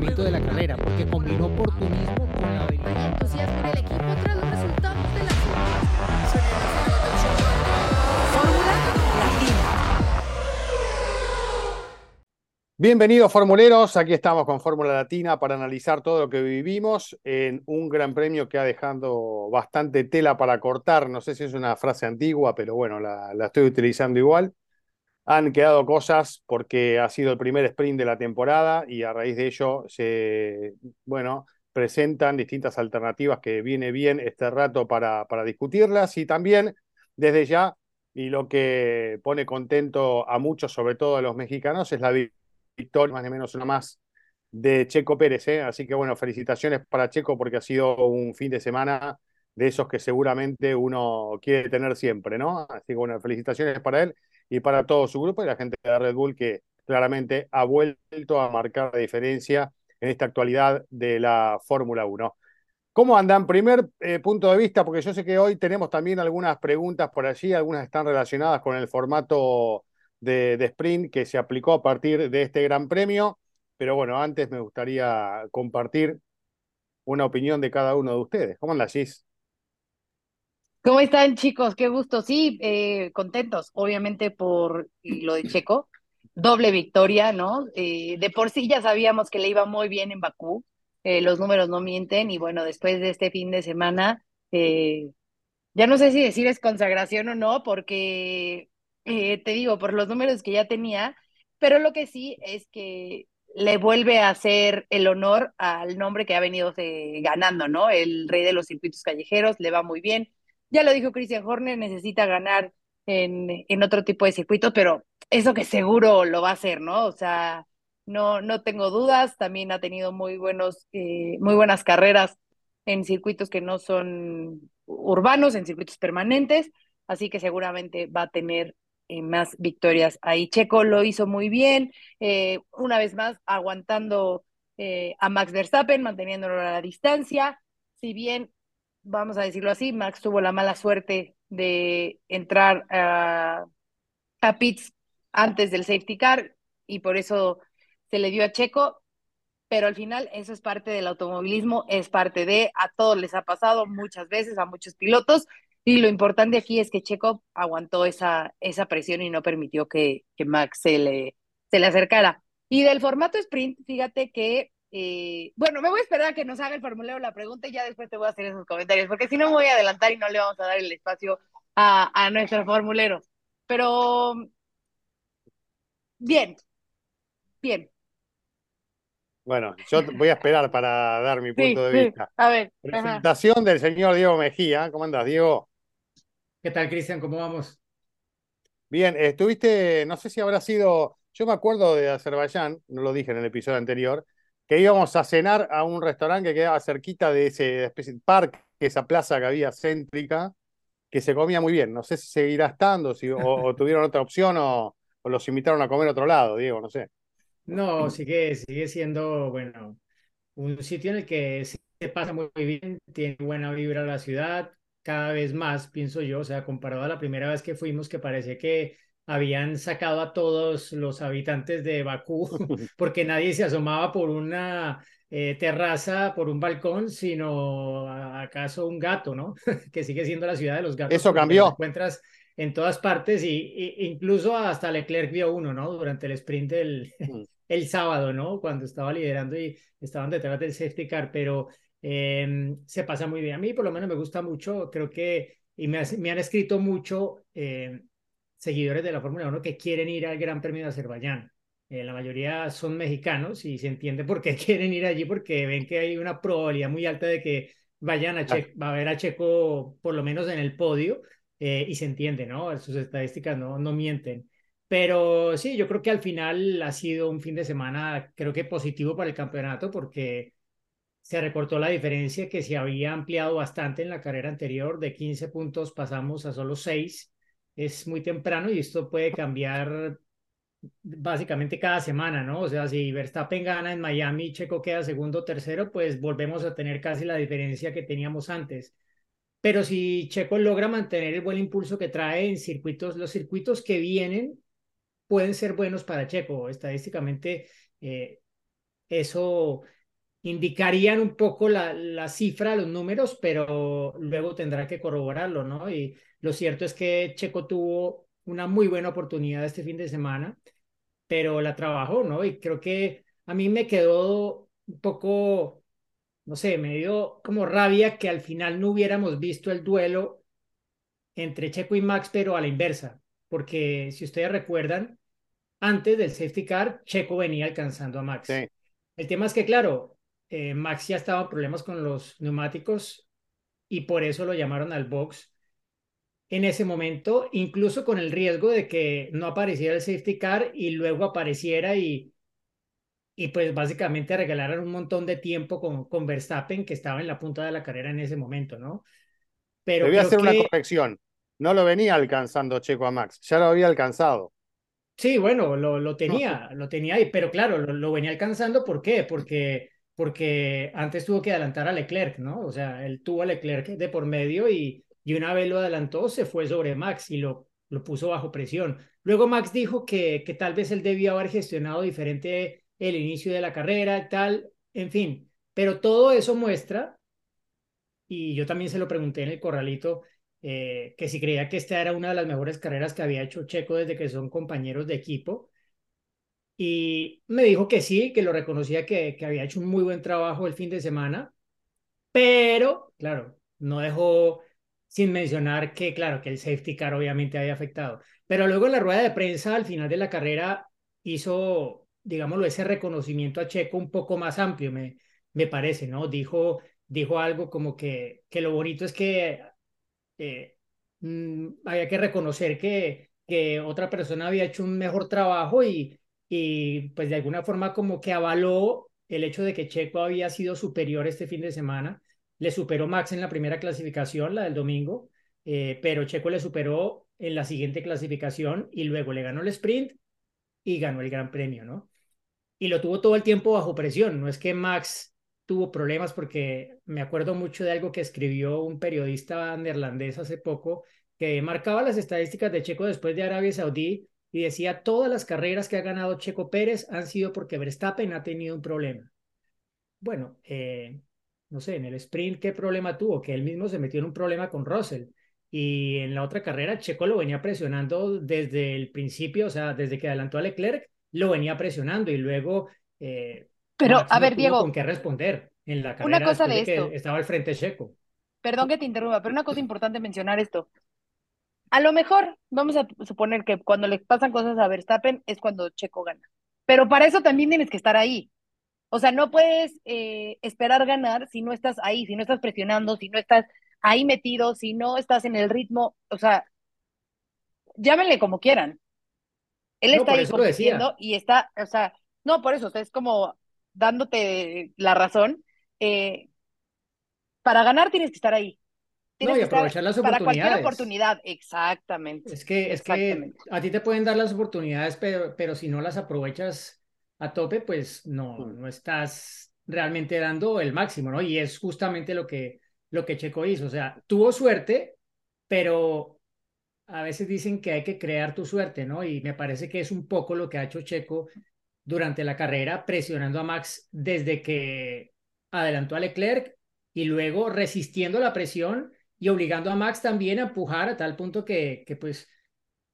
funcionamiento de la carrera, porque combinó oportunismo con la habilidad. entusiasmo en el equipo tras los resultados de la Fórmula Latina. Bienvenidos formuleros, aquí estamos con Fórmula Latina para analizar todo lo que vivimos en un gran premio que ha dejado bastante tela para cortar. No sé si es una frase antigua, pero bueno, la, la estoy utilizando igual. Han quedado cosas porque ha sido el primer sprint de la temporada y a raíz de ello se, bueno, presentan distintas alternativas que viene bien este rato para, para discutirlas y también desde ya, y lo que pone contento a muchos, sobre todo a los mexicanos, es la victoria, más o menos una más, de Checo Pérez. ¿eh? Así que bueno, felicitaciones para Checo porque ha sido un fin de semana de esos que seguramente uno quiere tener siempre, ¿no? Así que bueno, felicitaciones para él y para todo su grupo y la gente de Red Bull que claramente ha vuelto a marcar la diferencia en esta actualidad de la Fórmula 1. ¿Cómo andan? Primer eh, punto de vista, porque yo sé que hoy tenemos también algunas preguntas por allí, algunas están relacionadas con el formato de, de, sprint que se aplicó a partir de este Gran Premio. Pero bueno, antes me gustaría compartir una opinión de cada uno de ustedes. ¿Cómo andas, Gis? ¿Cómo están, chicos? Qué gusto. Sí, eh, contentos, obviamente, por lo de Checo. Doble victoria, ¿no? Eh, de por sí ya sabíamos que le iba muy bien en Bakú. Eh, los números no mienten. Y bueno, después de este fin de semana, ya no sé si decir es consagración o no, porque te digo, por los números que ya tenía, pero lo que sí es que le vuelve a hacer el honor al nombre que ha venido ganando, ¿no? El rey de los circuitos callejeros, le va muy bien ya lo dijo Christian Horner, necesita ganar en, en otro tipo de circuitos, pero eso que seguro lo va a hacer, ¿no? O sea, no, no tengo dudas, también ha tenido muy, buenos, eh, muy buenas carreras en circuitos que no son urbanos, en circuitos permanentes, así que seguramente va a tener eh, más victorias ahí. Checo lo hizo muy bien, eh, una vez más aguantando a Max Verstappen, manteniéndolo a la distancia, si bien vamos a decirlo así, Max tuvo la mala suerte de entrar a, a antes del safety car y por eso se le dio a Checo, pero al final eso es parte del automovilismo, es parte de, a todos les ha pasado muchas veces, a muchos pilotos, y lo importante aquí es que Checo aguantó esa, esa presión y no permitió que, que Max se le, se le acercara. Y del formato sprint, fíjate que eh, bueno, me voy a esperar a que nos haga el formulario la pregunta y ya después te voy a hacer esos comentarios, porque si no me voy a adelantar y no le vamos a dar el espacio a, a nuestro formulero. Pero bien, bien. Bueno, yo voy a esperar para dar mi punto sí, de vista. Sí. A ver. Presentación ajá. del señor Diego Mejía. ¿Cómo andas, Diego? ¿Qué tal, Cristian? ¿Cómo vamos? Bien, estuviste, no sé si habrá sido, yo me acuerdo de Azerbaiyán, no lo dije en el episodio anterior, que íbamos a cenar a un restaurante que quedaba cerquita de ese especie de parque, esa plaza que había céntrica, que se comía muy bien. No sé si seguirá estando, si, o, o tuvieron otra opción o, o, los invitaron a comer a otro lado, Diego, no sé. No, sigue, sigue siendo, bueno, un sitio en el que se pasa muy bien, tiene buena vibra la ciudad, cada vez más, pienso yo, o sea, comparado a la primera vez que fuimos, que parece que habían sacado a todos los habitantes de Bakú porque nadie se asomaba por una eh, terraza, por un balcón, sino acaso un gato, ¿no? que sigue siendo la ciudad de los gatos. Eso cambió. Encuentras en todas partes y, y, incluso hasta Leclerc vio uno, ¿no? Durante el sprint del mm. el sábado, ¿no? Cuando estaba liderando y estaban detrás del safety car, pero eh, se pasa muy bien. A mí por lo menos me gusta mucho, creo que, y me, me han escrito mucho eh, seguidores de la Fórmula 1 que quieren ir al Gran Premio de Azerbaiyán. Eh, la mayoría son mexicanos y se entiende por qué quieren ir allí porque ven que hay una probabilidad muy alta de que vayan a, che va a ver a Checo por lo menos en el podio eh, y se entiende, ¿no? Sus estadísticas no, no mienten. Pero sí, yo creo que al final ha sido un fin de semana, creo que positivo para el campeonato porque se recortó la diferencia que se había ampliado bastante en la carrera anterior. De 15 puntos pasamos a solo 6 es muy temprano y esto puede cambiar básicamente cada semana, ¿no? O sea, si Verstappen gana en Miami Checo queda segundo o tercero, pues volvemos a tener casi la diferencia que teníamos antes. Pero si Checo logra mantener el buen impulso que trae en circuitos, los circuitos que vienen pueden ser buenos para Checo. Estadísticamente, eh, eso indicarían un poco la, la cifra, los números, pero luego tendrá que corroborarlo, ¿no? Y lo cierto es que Checo tuvo una muy buena oportunidad este fin de semana, pero la trabajó, ¿no? Y creo que a mí me quedó un poco, no sé, me dio como rabia que al final no hubiéramos visto el duelo entre Checo y Max, pero a la inversa, porque si ustedes recuerdan, antes del safety car, Checo venía alcanzando a Max. El tema es que, claro, eh, Max ya estaba en problemas con los neumáticos y por eso lo llamaron al box en ese momento, incluso con el riesgo de que no apareciera el safety car y luego apareciera y, y pues básicamente regalaran un montón de tiempo con, con Verstappen que estaba en la punta de la carrera en ese momento, ¿no? Pero Debía hacer una corrección. No lo venía alcanzando Checo a Max, ya lo había alcanzado. Sí, bueno, lo, lo tenía, lo tenía ahí, pero claro, lo, lo, venía alcanzando, ¿por qué? Porque, porque antes tuvo que adelantar a Leclerc, ¿no? O sea, él tuvo a Leclerc de por medio y, y una vez lo adelantó, se fue sobre Max y lo, lo puso bajo presión. Luego Max dijo que, que tal vez él debía haber gestionado diferente el inicio de la carrera tal, en fin, pero todo eso muestra, y yo también se lo pregunté en el corralito, eh, que si creía que esta era una de las mejores carreras que había hecho Checo desde que son compañeros de equipo. Y me dijo que sí, que lo reconocía que, que había hecho un muy buen trabajo el fin de semana, pero, claro, no dejó sin mencionar que, claro, que el safety car obviamente había afectado. Pero luego en la rueda de prensa, al final de la carrera, hizo, digámoslo, ese reconocimiento a Checo un poco más amplio, me, me parece, ¿no? Dijo, dijo algo como que, que lo bonito es que eh, mm, había que reconocer que, que otra persona había hecho un mejor trabajo y, y pues de alguna forma como que avaló el hecho de que Checo había sido superior este fin de semana le superó Max en la primera clasificación, la del domingo, eh, pero Checo le superó en la siguiente clasificación y luego le ganó el sprint y ganó el Gran Premio, ¿no? Y lo tuvo todo el tiempo bajo presión, no es que Max tuvo problemas porque me acuerdo mucho de algo que escribió un periodista neerlandés hace poco que marcaba las estadísticas de Checo después de Arabia Saudí y decía todas las carreras que ha ganado Checo Pérez han sido porque Verstappen ha tenido un problema. Bueno, eh, no sé, en el sprint, ¿qué problema tuvo? Que él mismo se metió en un problema con Russell. Y en la otra carrera, Checo lo venía presionando desde el principio, o sea, desde que adelantó a Leclerc, lo venía presionando y luego. Eh, Pero, a ver, Diego. Con qué responder en la carrera. Una cosa de, esto. estaba al frente Checo. Perdón que te interrumpa, pero una cosa importante mencionar esto. A lo mejor, vamos a suponer que cuando le pasan cosas a Verstappen es cuando Checo gana. Pero para eso también tienes que estar ahí. O sea, no puedes eh, esperar ganar si no estás ahí, si no estás presionando, si no estás ahí metido, si no estás en el ritmo. O sea, llámenle como quieran. Él está ahí compitiendo y está, o sea, no, por eso, es como dándote la razón. Eh, para ganar tienes que estar ahí. No, y aprovechar las oportunidades. Para cualquier oportunidad, exactamente. Es que, es que a ti te pueden dar las oportunidades, pero, pero si no las aprovechas a tope, pues no, mm. no estás realmente dando el máximo, ¿no? Y es justamente lo que, lo que Checo hizo. O sea, tuvo suerte, pero a veces dicen que hay que crear tu suerte, ¿no? Y me parece que es un poco lo que ha hecho Checo durante la carrera, presionando a Max desde que adelantó a Leclerc y luego resistiendo la presión y obligando a Max también a empujar a tal punto que, que pues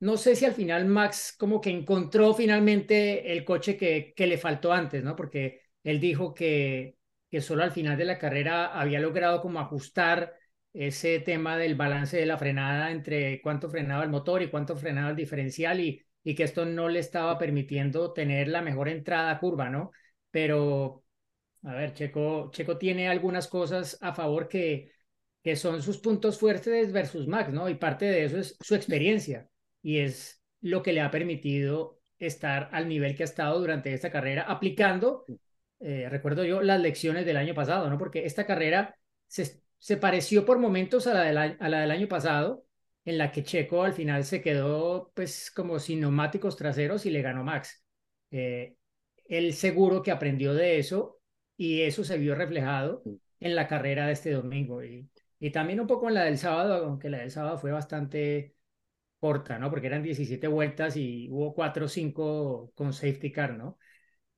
no sé si al final Max como que encontró finalmente el coche que, que le faltó antes, ¿no? Porque él dijo que, que solo al final de la carrera había logrado como ajustar ese tema del balance de la frenada entre cuánto frenaba el motor y cuánto frenaba el diferencial y, y que esto no le estaba permitiendo tener la mejor entrada a curva, ¿no? Pero, a ver, Checo, Checo tiene algunas cosas a favor que, que son sus puntos fuertes versus Max, ¿no? Y parte de eso es su experiencia y es lo que le ha permitido estar al nivel que ha estado durante esta carrera, aplicando, eh, recuerdo yo, las lecciones del año pasado, ¿no? Porque esta carrera se, se pareció por momentos a la, del, a la del año pasado, en la que Checo al final se quedó pues como sin neumáticos traseros y le ganó Max. Eh, él seguro que aprendió de eso y eso se vio reflejado en la carrera de este domingo y, y también un poco en la del sábado, aunque la del sábado fue bastante corta, ¿no? Porque eran 17 vueltas y hubo 4 o 5 con safety car, ¿no?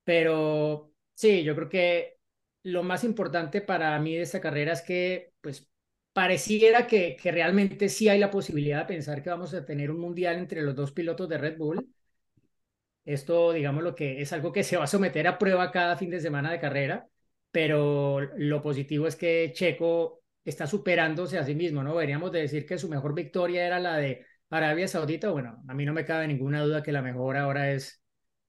Pero Sí, yo creo que lo más importante para mí de esta carrera es que, pues, pareciera que, que realmente sí hay la posibilidad de pensar que vamos a tener un mundial entre los dos pilotos de Red Bull. Esto, digamos, lo que es algo que se va a someter a prueba cada fin de semana de carrera, pero lo positivo es que Checo está superándose a sí mismo, ¿no? Veríamos de decir que su mejor victoria era la de Arabia Saudita. Bueno, a mí no me cabe ninguna duda que la mejor ahora es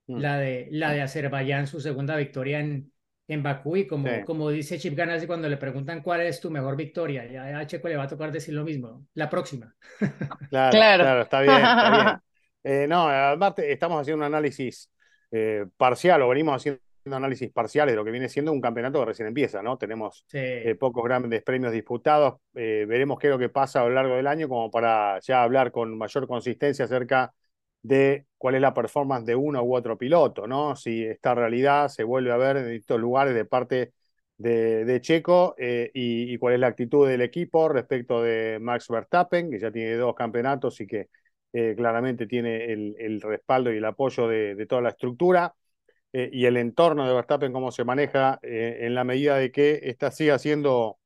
Mm. la de, la de Azerbaiyán, su segunda victoria en, en Bakú. Y como, Sí. como dice Chip Ganassi cuando le preguntan cuál es tu mejor victoria, ya a Checo le va a tocar decir lo mismo, la próxima. Claro, Claro. claro, está bien, está bien. Eh, no, aparte estamos haciendo un análisis eh, parcial, o venimos haciendo análisis parciales de lo que viene siendo un campeonato que recién empieza, ¿no? Tenemos Sí. eh, pocos grandes premios disputados. eh, veremos qué es lo que pasa a lo largo del año, como para ya hablar con mayor consistencia acerca de cuál es la performance de uno u otro piloto, ¿no? Si esta realidad se vuelve a ver en distintos lugares de parte de, de Checo eh, y, y cuál es la actitud del equipo respecto de Max Verstappen, que ya tiene dos campeonatos y que claramente tiene el, el respaldo y el apoyo de, de toda la estructura eh, y el entorno de Verstappen, cómo se maneja eh, en la medida de que esta siga siendo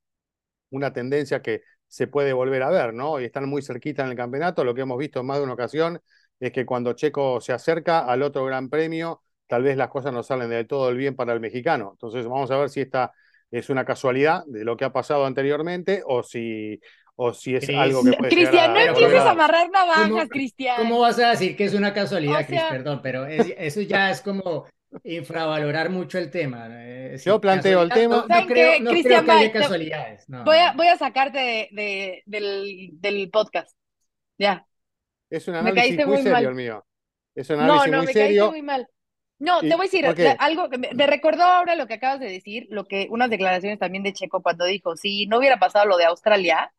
una tendencia que se puede volver a ver, ¿no? Y están muy cerquita en el campeonato. Lo que hemos visto en más de una ocasión es que cuando Checo se acerca al otro gran premio, tal vez las cosas no salen de todo el bien para el mexicano. Entonces vamos a ver si esta es una casualidad de lo que ha pasado anteriormente o si, o si es algo que puede Cristian, no empieces ¿cómo- a amarrar navajas, Cristian. ¿Cómo vas a decir que es una casualidad, O Cris? Perdón, pero es- eso ya es como infravalorar mucho el tema. eh, Yo planteo el tema- No, no ¿Saben creo, no que haya casualidades. no, Voy a, no. voy a sacarte de, de- del, del podcast. Ya. Es un análisis caíste muy muy serio mal. el mío. Es un No, análisis no, muy me caíste serio. muy mal. No, ¿Y te voy a decir algo que me, me recordó ahora lo que acabas de decir, lo que unas declaraciones también de Checo cuando dijo, si no hubiera pasado lo de Australia,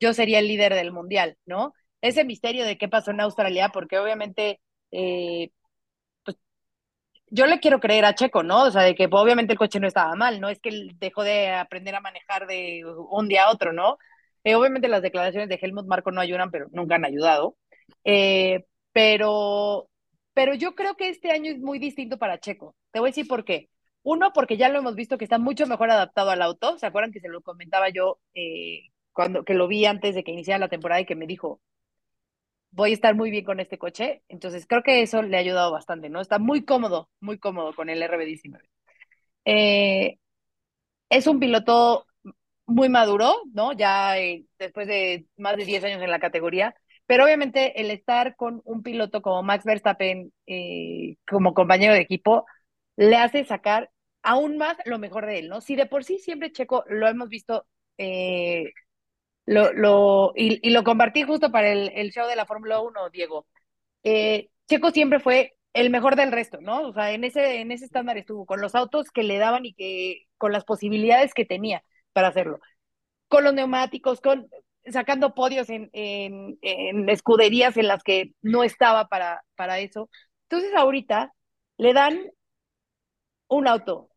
yo sería el líder del mundial, ¿no? Ese misterio de qué pasó en Australia, porque obviamente, eh, yo le quiero creer a Checo, ¿no? O sea, de que pues, obviamente el coche no estaba mal, no es que él dejó de aprender a manejar de un día a otro, ¿no? Eh, obviamente las declaraciones de Helmut Marko no ayudan, pero nunca han ayudado. Eh, pero, pero yo creo que este año es muy distinto para Checo. Te voy a decir por qué. Uno, porque ya lo hemos visto que está mucho mejor adaptado al auto. ¿Se acuerdan que se lo comentaba yo eh, cuando que lo vi antes de que iniciara la temporada y que me dijo, voy a estar muy bien con este coche? Entonces creo que eso le ha ayudado bastante, ¿no? Está muy cómodo, muy cómodo con el RB19. Eh, es un piloto muy maduro, ¿no? Ya eh, después de más de 10 años en la categoría, pero obviamente el estar con un piloto como Max Verstappen eh, como compañero de equipo le hace sacar aún más lo mejor de él, ¿no? Si de por sí siempre Checo lo hemos visto, lo, lo, y, y, lo compartí justo para el, el show de la Fórmula 1, Diego. Eh, Checo siempre fue el mejor del resto, ¿no? O sea, en ese, en ese estándar estuvo, con los autos que le daban y que con las posibilidades que tenía para hacerlo. Con los neumáticos, con sacando podios en, en, en escuderías en las que no estaba para, para eso. Entonces ahorita le dan un auto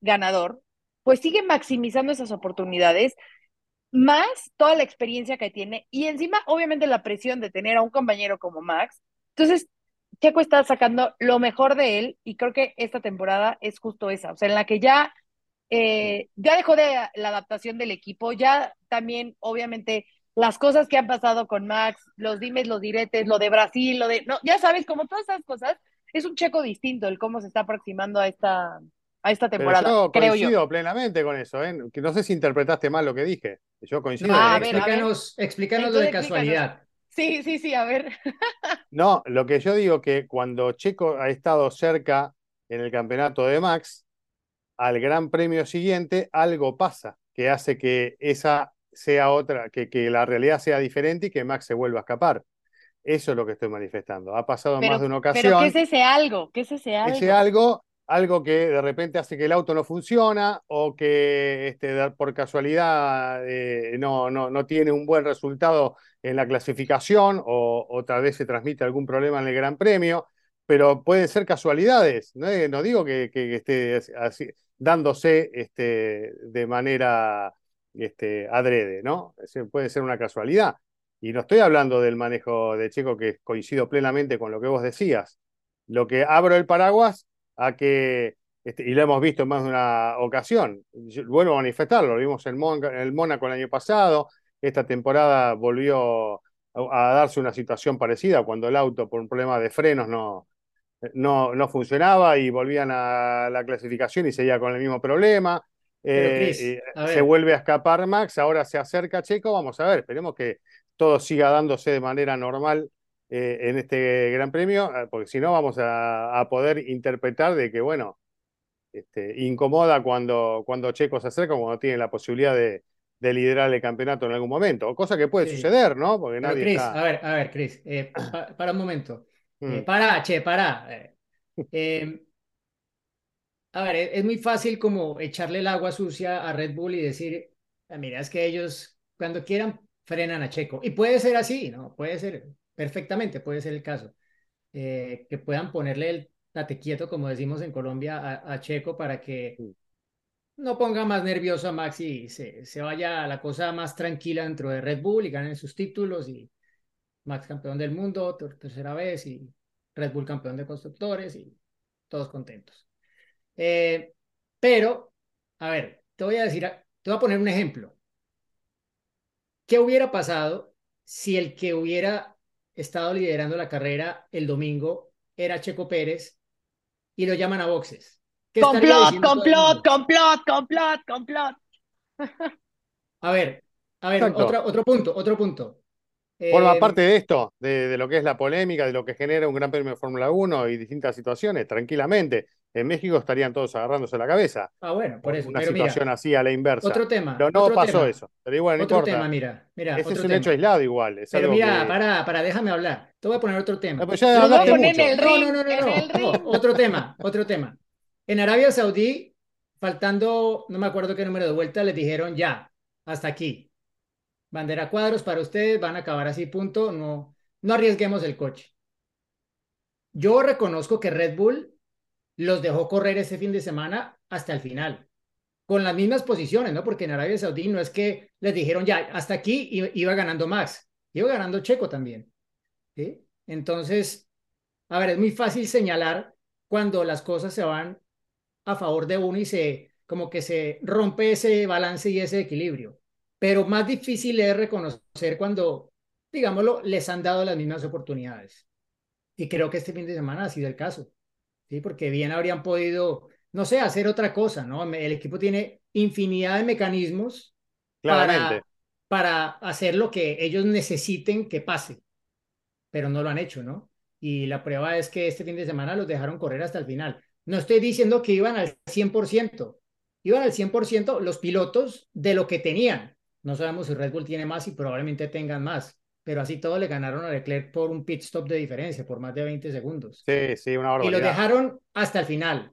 ganador, pues sigue maximizando esas oportunidades, más toda la experiencia que tiene y encima obviamente la presión de tener a un compañero como Max. Entonces, Checo está sacando lo mejor de él y creo que esta temporada es justo esa, o sea, en la que ya eh, ya dejó de la adaptación del equipo, ya también, obviamente, las cosas que han pasado con Max, los dimes, los diretes, lo de Brasil, lo de, no, ya sabes, como todas esas cosas, es un checo distinto el cómo se está aproximando a esta, a esta temporada, Pero yo creo coincido yo. plenamente con eso, ¿eh? Que no sé si interpretaste mal lo que dije. Yo coincido. No, Ah, a ver, a ver. explícanos, lo de casualidad. Sí, sí, sí, a ver. No, lo que yo digo que cuando Checo ha estado cerca en el campeonato de Max, al gran premio siguiente algo pasa que hace que esa sea otra, que, que la realidad sea diferente y que Max se vuelva a escapar. Eso es lo que estoy manifestando. Ha pasado en Pero, más de una pero ocasión. ¿qué es ese algo? ¿Qué es ese algo? ese algo, algo que de repente hace que el auto no funciona o que este, por casualidad eh, no, no, no tiene un buen resultado en la clasificación o, o vez se transmite algún problema en el Gran Premio, pero pueden ser casualidades. No, no digo que, esté dándose este, de manera este, adrede, ¿no? Puede ser una casualidad. Y no estoy hablando del manejo de Checo, que coincido plenamente con lo que vos decías. Lo que abro el paraguas a que este, y lo hemos visto en más de una ocasión. Vuelvo a manifestarlo, lo vimos en, Mon- en el Mónaco el año pasado, esta temporada volvió a, a darse una situación parecida cuando el auto por un problema de frenos no, no, no funcionaba y volvían a la clasificación y seguía con el mismo problema. Eh, Chris, se vuelve a escapar Max, ahora se acerca Checo, vamos a ver, esperemos que todo siga dándose de manera normal eh, en este Gran Premio, eh, porque si no vamos a, a poder interpretar de que, bueno, este, incomoda cuando, cuando Checo se acerca, cuando tiene la posibilidad de, de liderar el campeonato en algún momento, cosa que puede Sí. suceder, ¿no? Porque Pero nadie Chris, está... a ver, a ver, Chris, eh, pa- para un momento. Eh, Mm, para, che, para. eh. Eh, a ver, es, es muy fácil como echarle el agua sucia a Red Bull y decir, "Ah, mira, es que ellos cuando quieran frenan a Checo. Y puede ser así, ¿no? Puede ser, perfectamente puede ser el caso. Eh, que puedan ponerle el tate quieto, como decimos en Colombia, a, a Checo para que no ponga más nervioso a Max y se, se vaya a la cosa más tranquila dentro de Red Bull y ganen sus títulos y Max campeón del mundo ter- tercera vez y Red Bull campeón de constructores y todos contentos. Eh, pero, a ver, te voy a decir, te voy a poner un ejemplo. ¿Qué hubiera pasado si el que hubiera estado liderando la carrera el domingo era Checo Pérez y lo llaman a boxes? ¿Qué estaría Complot, complot, complot, complot, complot. A ver, a ver, otro, otro punto, otro punto. Forma Eh, parte de esto, de, de lo que es la polémica, de lo que genera un Gran Premio de Fórmula 1 y distintas situaciones, tranquilamente. En México estarían todos agarrándose la cabeza Ah, bueno, por eso. una Pero situación mira, así a la inversa. otro tema. Pero no otro pasó tema, eso. Pero igual, no Otro importa. tema, mira, mira, Ese es un tema. hecho aislado igual. Es Pero mira, que... para, para, déjame hablar. Te voy a poner otro tema. Ah, pues ya hablaste mucho. el No, ring, no, no, no, no, no, ring. otro tema, otro tema. En Arabia Saudí, faltando, no me acuerdo qué número de vuelta, les dijeron ya, hasta aquí. Bandera cuadros para ustedes, van a acabar así, punto. No, no arriesguemos el coche. Yo reconozco que Red Bull los dejó correr ese fin de semana hasta el final, con las mismas posiciones, ¿no? Porque en Arabia Saudí no es que les dijeron ya, hasta aquí iba ganando Max, iba ganando Checo también. Entonces, a ver, es muy fácil señalar cuando las cosas se van a favor de uno y se, como que se rompe ese balance y ese equilibrio. Pero más difícil es reconocer cuando, digámoslo, les han dado las mismas oportunidades. Y creo que este fin de semana ha sido el caso, ¿sí? Porque bien habrían podido, no sé, hacer otra cosa, ¿no? El equipo tiene infinidad de mecanismos Claramente. para, para hacer lo que ellos necesiten que pase, pero no lo han hecho, ¿no? Y la prueba es que este fin de semana los dejaron correr hasta el final. No estoy diciendo que iban al 100%, iban al 100% los pilotos de lo que tenían. No sabemos si Red Bull tiene más y probablemente tengan más, pero así todo le ganaron a Leclerc por un pit stop de diferencia, por más de 20 segundos. Sí, sí, una Y lo barbaridad. dejaron hasta el final,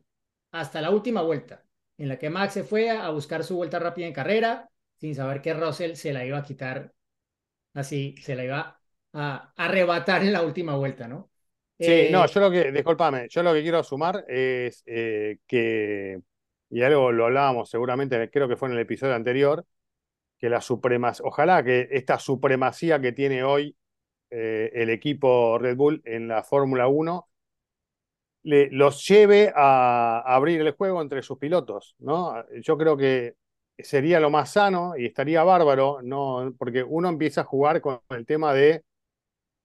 hasta la última vuelta, en la que Max se fue a buscar su vuelta rápida en carrera, sin saber que Russell se la iba a quitar así, se la iba a arrebatar en la última vuelta, ¿no? Sí, Eh, no, yo lo que, discúlpame, yo lo que quiero sumar es eh, que, y algo lo hablábamos seguramente, creo que fue en el episodio anterior, que la supremacía, ojalá que esta supremacía que tiene hoy eh, el equipo Red Bull en la Fórmula 1 le, los lleve a, abrir el juego entre sus pilotos, ¿no? Yo creo que sería lo más sano y estaría bárbaro, ¿no? Porque uno empieza a jugar con el tema de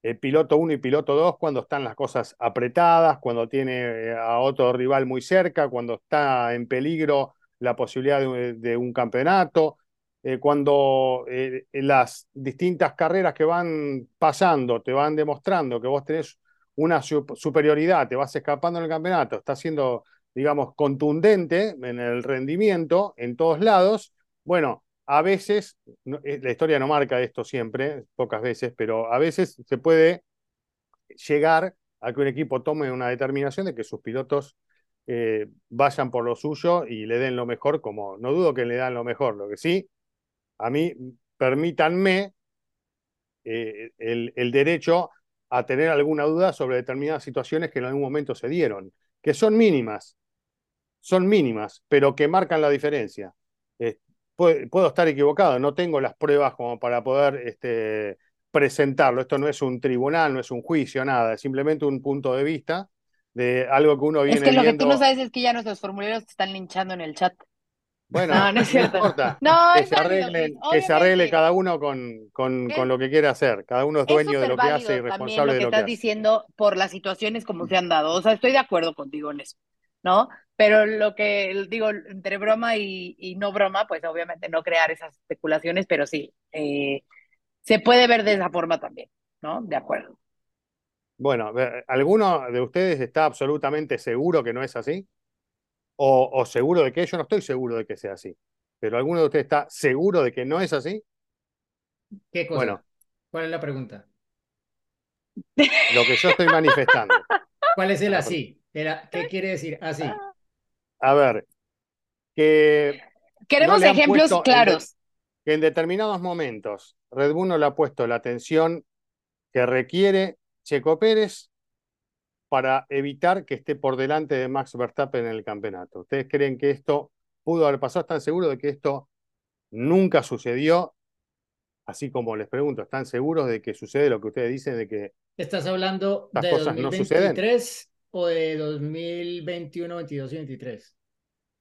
el piloto 1 y piloto 2 cuando están las cosas apretadas, cuando tiene eh, a otro rival muy cerca, cuando está en peligro la posibilidad de un campeonato, eh, cuando eh, las distintas carreras que van pasando te van demostrando que vos tenés una su- superioridad, te vas escapando en el campeonato, estás siendo, digamos, contundente en el rendimiento en todos lados, bueno, a veces, eh, la historia no marca esto siempre, pocas veces, pero a veces se puede llegar a que un equipo tome una determinación de que sus pilotos vayan por lo suyo y le den lo mejor, como no dudo que le dan lo mejor, lo que sí, a mí permítanme eh, el, el derecho a tener alguna duda sobre determinadas situaciones que en algún momento se dieron, que son mínimas, son mínimas, pero que marcan la diferencia. Eh, puedo, puedo estar equivocado, no tengo las pruebas como para poder este, presentarlo. Esto no es un tribunal, no es un juicio, nada, es simplemente un punto de vista de algo que uno viene Es que lo que tú no sabes es que ya nuestros formuleros te están linchando en el chat. Bueno, No, no es cierto. importa. No, Que se Luis, que se arregle cada uno con, con, con lo que quiere hacer. Cada uno es Es dueño de lo que hace y responsable lo de lo que estás hace. diciendo por las situaciones como se han dado. O sea, estoy de acuerdo contigo en eso, ¿no? Pero lo que digo, entre broma y, y no broma, pues obviamente no crear esas especulaciones, pero sí, eh, se puede ver de esa forma también, ¿no? De acuerdo. Bueno, ve- ¿alguno de ustedes está absolutamente seguro que no es así? O, o seguro de que yo no estoy seguro de que sea así. Pero ¿alguno de ustedes está seguro de que no es así? ¿Qué cosa? Bueno. ¿Cuál es la pregunta? Lo que yo estoy manifestando. ¿Cuál es el así? El a- ¿Qué quiere decir así? A ver, que, Queremos ejemplos puesto en claros. que en determinados momentos Red Bull no le ha puesto la atención que requiere Checo Pérez para evitar que esté por delante de Max Verstappen en el campeonato. ¿Ustedes creen que esto pudo haber pasado? ¿Están seguros de que esto nunca sucedió? Así como les pregunto, ¿están seguros de que sucede lo que ustedes dicen de que ¿Estás hablando de cosas no suceden. 2023 o de 2021, 22 y 23?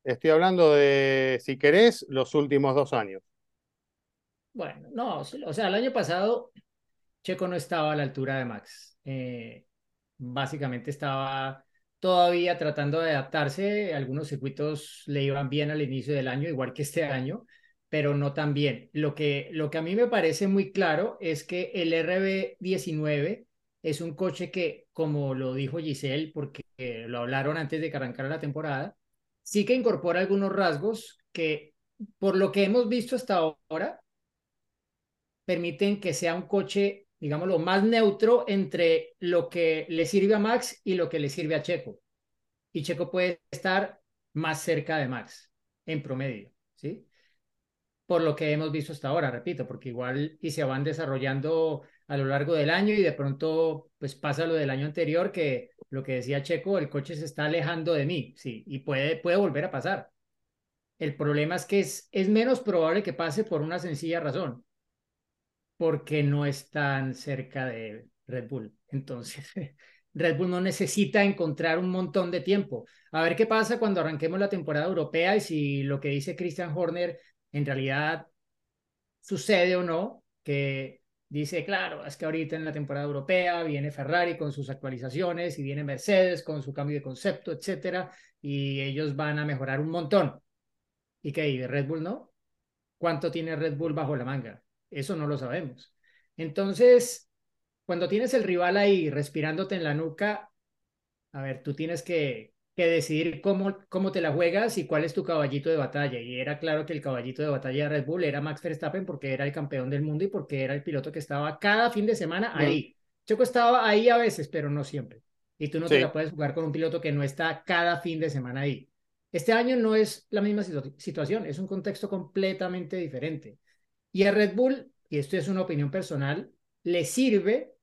estoy hablando de, si querés, los últimos dos años? Bueno, no, o sea, el año pasado Checo no estaba a la altura de Max. Eh, básicamente estaba todavía tratando de adaptarse. Algunos circuitos le iban bien al inicio del año, igual que este año, pero no tan bien. Lo que, lo que a mí me parece muy claro es que el RB19 es un coche que, como lo dijo Giselle, porque lo hablaron antes de que arrancara la temporada, sí que incorpora algunos rasgos que, por lo que hemos visto hasta ahora, permiten que sea un coche, digámoslo, más neutro entre lo que le sirve a Max y lo que le sirve a Checo. Y Checo puede estar más cerca de Max en promedio, ¿sí? Por lo que hemos visto hasta ahora, repito, porque igual y se van desarrollando a lo largo del año y de pronto pues pasa lo del año anterior que lo que decía Checo, el coche se está alejando de mí, sí, y puede, puede volver a pasar. El problema es que es, es menos probable que pase por una sencilla razón, porque no es tan cerca de Red Bull. Entonces, Red Bull no necesita encontrar un montón de tiempo. A ver qué pasa cuando arranquemos la temporada europea y si lo que dice Christian Horner en realidad sucede o no, que dice, claro, es que ahorita en la temporada europea viene Ferrari con sus actualizaciones y viene Mercedes con su cambio de concepto, etcétera, y ellos van a mejorar un montón. ¿Y qué? ¿Y Red Bull no? ¿Cuánto tiene Red Bull bajo la manga? Eso no lo sabemos. Entonces, cuando tienes el rival ahí respirándote en la nuca, a ver, tú tienes que, que decidir cómo, cómo te la juegas y cuál es tu caballito de batalla. Y era claro que el caballito de batalla de Red Bull era Max Verstappen porque era el campeón del mundo y porque era el piloto que estaba cada fin de semana ahí. Checo estaba ahí a veces, pero no siempre. Y tú no te Sí. la puedes jugar con un piloto que no está cada fin de semana ahí. Este año no es la misma situ- situación, es un contexto completamente diferente. Y a Red Bull, y esto es una opinión personal, le sirve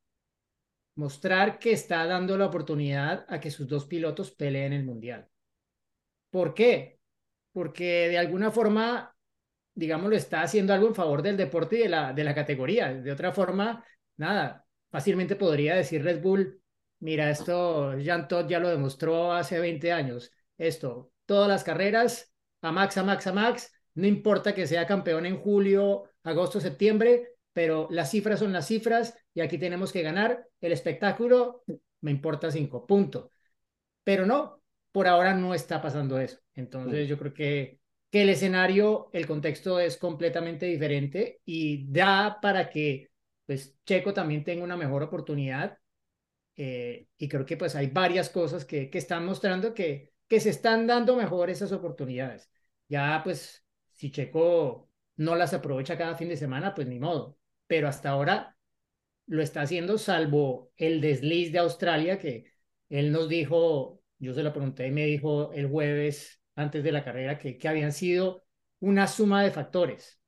mostrar que está dando la oportunidad a que sus dos pilotos peleen el mundial. ¿Por qué? Porque de alguna forma, digamos, lo está haciendo algo en favor del deporte y de la, de la categoría. De otra forma, nada, fácilmente podría decir Red Bull, mira, esto Jean Todt ya lo demostró hace 20 años. Esto, todas las carreras, a Max, a Max, a Max, no importa que sea campeón en julio, agosto, septiembre, pero las cifras son las cifras y aquí tenemos que ganar. El espectáculo me importa cinco, punto. Pero no, por ahora no está pasando eso. Entonces yo creo que, que el escenario, el contexto es completamente diferente y da para que pues Checo también tenga una mejor oportunidad. Eh, y creo que pues hay varias cosas que, que están mostrando que, que se están dando mejor esas oportunidades. Ya pues si Checo no las aprovecha cada fin de semana, pues ni modo. Pero hasta ahora lo está haciendo, salvo el desliz de Australia, que él nos dijo, yo se lo pregunté y me dijo el jueves antes de la carrera que, habían sido una suma de factores.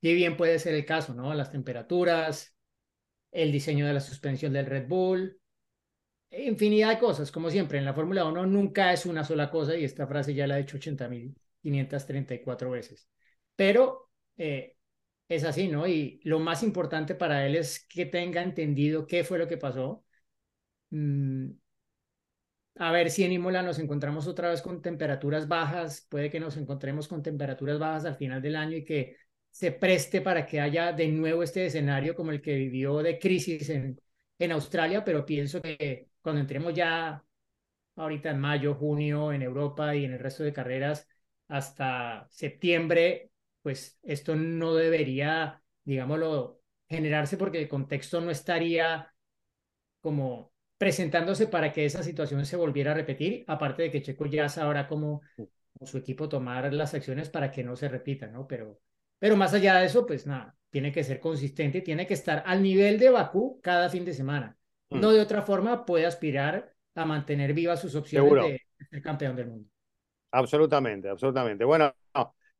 Y bien puede ser el caso, ¿no? Las temperaturas, el diseño de la suspensión del Red Bull, infinidad de cosas, como siempre, en la Fórmula 1 nunca es una sola cosa y esta frase ya la he hecho 80.534 veces. Pero eh, es así, ¿no? Y lo más importante para él es que tenga entendido qué fue lo que pasó. Mm, a ver si en Imola nos encontramos otra vez con temperaturas bajas, puede que nos encontremos con temperaturas bajas al final del año y que se preste para que haya de nuevo este escenario como el que vivió de crisis en, en Australia, pero pienso que cuando entremos ya ahorita en mayo, junio en Europa y en el resto de carreras hasta septiembre, pues esto no debería, digámoslo, generarse porque el contexto no estaría como presentándose para que esa situación se volviera a repetir, aparte de que Checo ya sabrá cómo, su equipo tomar las acciones para que no se repita, ¿no? Pero, pero más allá de eso, pues nada, tiene que ser consistente, tiene que estar al nivel de Bakú cada fin de semana. No de otra forma puede aspirar a mantener vivas sus opciones de ser campeón del mundo. Absolutamente, absolutamente. Bueno,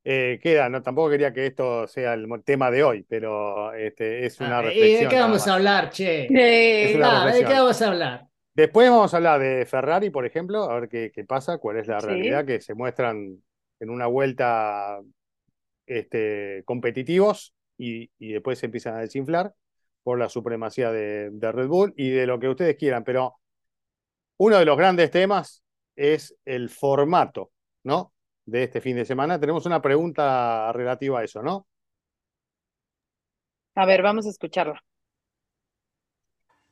eh, queda, no, tampoco quería que esto sea el tema de hoy, pero este, es una Ah, reflexión. ¿Y de qué vamos a hablar, che? Ah, ¿De qué vamos a hablar? Después vamos a hablar de Ferrari, por ejemplo, a ver qué, qué pasa, cuál es la Sí. realidad, que se muestran en una vuelta este, competitivos y, y después se empiezan a desinflar por la supremacía de, de Red Bull y de lo que ustedes quieran, pero uno de los grandes temas es el formato, ¿no? De este fin de semana. Tenemos una pregunta relativa a eso, ¿no? A ver, vamos a escucharla.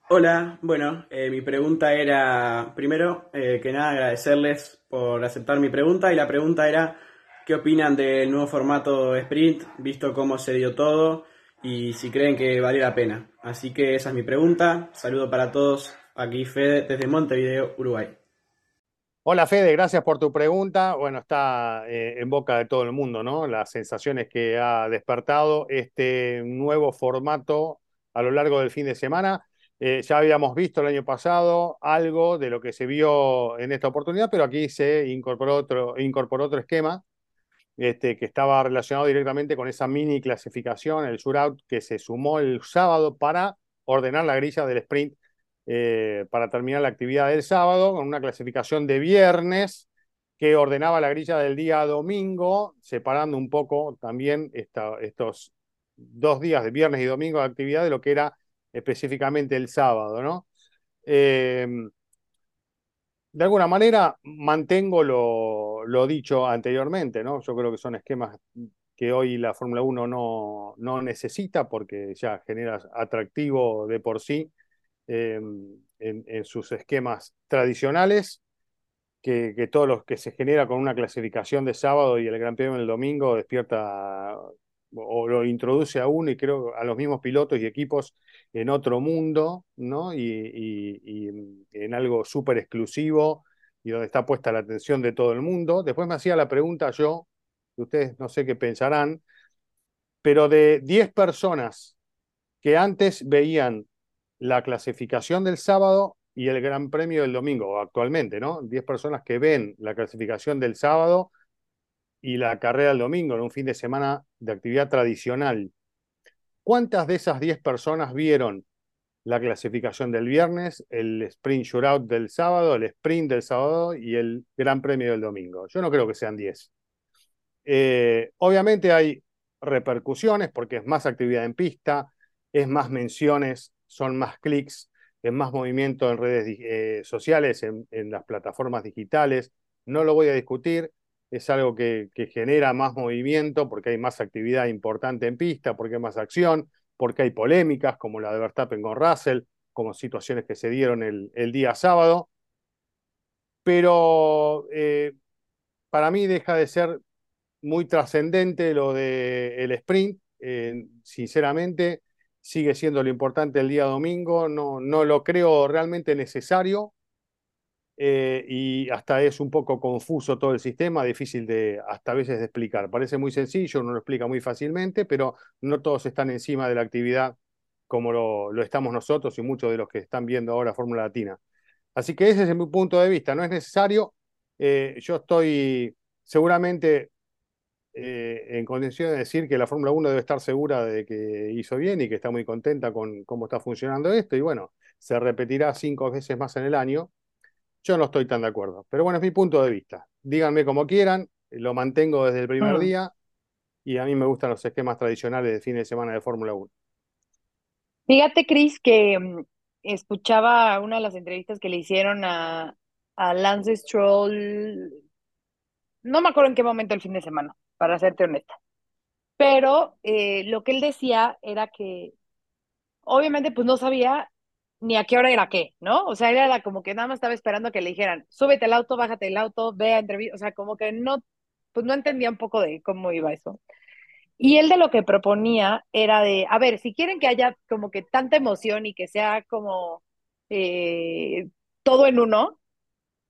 Hola, bueno, eh, mi pregunta era, primero eh, que nada, agradecerles por aceptar mi pregunta y la pregunta era, ¿qué opinan del nuevo formato sprint, visto cómo se dio todo y si creen que valió la pena? Así que esa es mi pregunta, saludo para todos, aquí Fede desde Montevideo, Uruguay. Hola Fede, gracias por tu pregunta. Bueno, está eh, en boca de todo el mundo, ¿no? Las sensaciones que ha despertado este nuevo formato a lo largo del fin de semana. Eh, ya habíamos visto el año pasado algo de lo que se vio en esta oportunidad, pero aquí se incorporó otro, esquema este, que estaba relacionado directamente con esa mini clasificación, el shootout, que se sumó el sábado para ordenar la grilla del sprint eh, para terminar la actividad del sábado, con una clasificación de viernes que ordenaba la grilla del día domingo, separando un poco también estos dos días de viernes y domingo de actividad de lo que era específicamente el sábado, ¿no? Eh, de alguna manera mantengo lo, dicho anteriormente, ¿no? Yo creo que son esquemas que hoy la Fórmula 1 no, no necesita porque ya genera atractivo de por sí en, sus esquemas tradicionales, que, todos los que se genera con una clasificación de sábado y el Gran Premio del domingo despierta o lo introduce a uno y creo a los mismos pilotos y equipos en otro mundo, ¿no? Y, y, y en algo súper exclusivo y donde está puesta la atención de todo el mundo. Después me hacía la pregunta yo, ustedes no sé qué pensarán, pero de 10 personas que antes veían la clasificación del sábado y el Gran Premio del domingo, actualmente, ¿no? 10 personas que ven la clasificación del sábado y la carrera del domingo en un fin de semana de actividad tradicional. ¿Cuántas de esas 10 personas vieron la clasificación del viernes, el sprint shootout del sábado, el sprint del sábado y el Gran Premio del domingo? Yo no creo que sean 10. Eh, obviamente hay repercusiones porque es más actividad en pista, es más menciones, son más clics, es más movimiento en redes eh, sociales, en, las plataformas digitales. No lo voy a discutir, es algo que, genera más movimiento porque hay más actividad importante en pista, porque hay más acción, porque hay polémicas como la de Verstappen con Russell, como situaciones que se dieron el, día sábado. Pero eh, para mí deja de ser muy trascendente lo del el sprint. Eh, sinceramente, sigue siendo lo importante el día domingo. No, no lo creo realmente necesario. Eh, y hasta es un poco confuso todo el sistema, difícil de hasta a veces de explicar. Parece muy sencillo, uno lo explica muy fácilmente, pero no todos están encima de la actividad como lo, lo estamos nosotros y muchos de los que están viendo ahora Fórmula Latina. Así que ese es mi punto de vista, no es necesario. Eh, yo estoy seguramente eh, en condición de decir que la Fórmula 1 debe estar segura de que hizo bien y que está muy contenta con cómo está funcionando esto. Y bueno, se repetirá cinco veces más en el año. Yo no estoy tan de acuerdo, pero bueno, es mi punto de vista. Díganme como quieran, lo mantengo desde el primer Mm. día y a mí me gustan los esquemas tradicionales de fin de semana de Fórmula 1. Fíjate, Cris, que mm, escuchaba una de las entrevistas que le hicieron a, a Lance Stroll, no me acuerdo en qué momento el fin de semana, para serte honesta. Pero eh, lo que él decía era que obviamente pues no sabía ni a qué hora era qué, ¿no? O sea, él era como que nada más estaba esperando que le dijeran, súbete al auto, bájate el auto, ve a entrevista, o sea, como que no, pues no entendía un poco de cómo iba eso. Y él de lo que proponía era de, a ver, si quieren que haya como que tanta emoción y que sea como eh, todo en uno,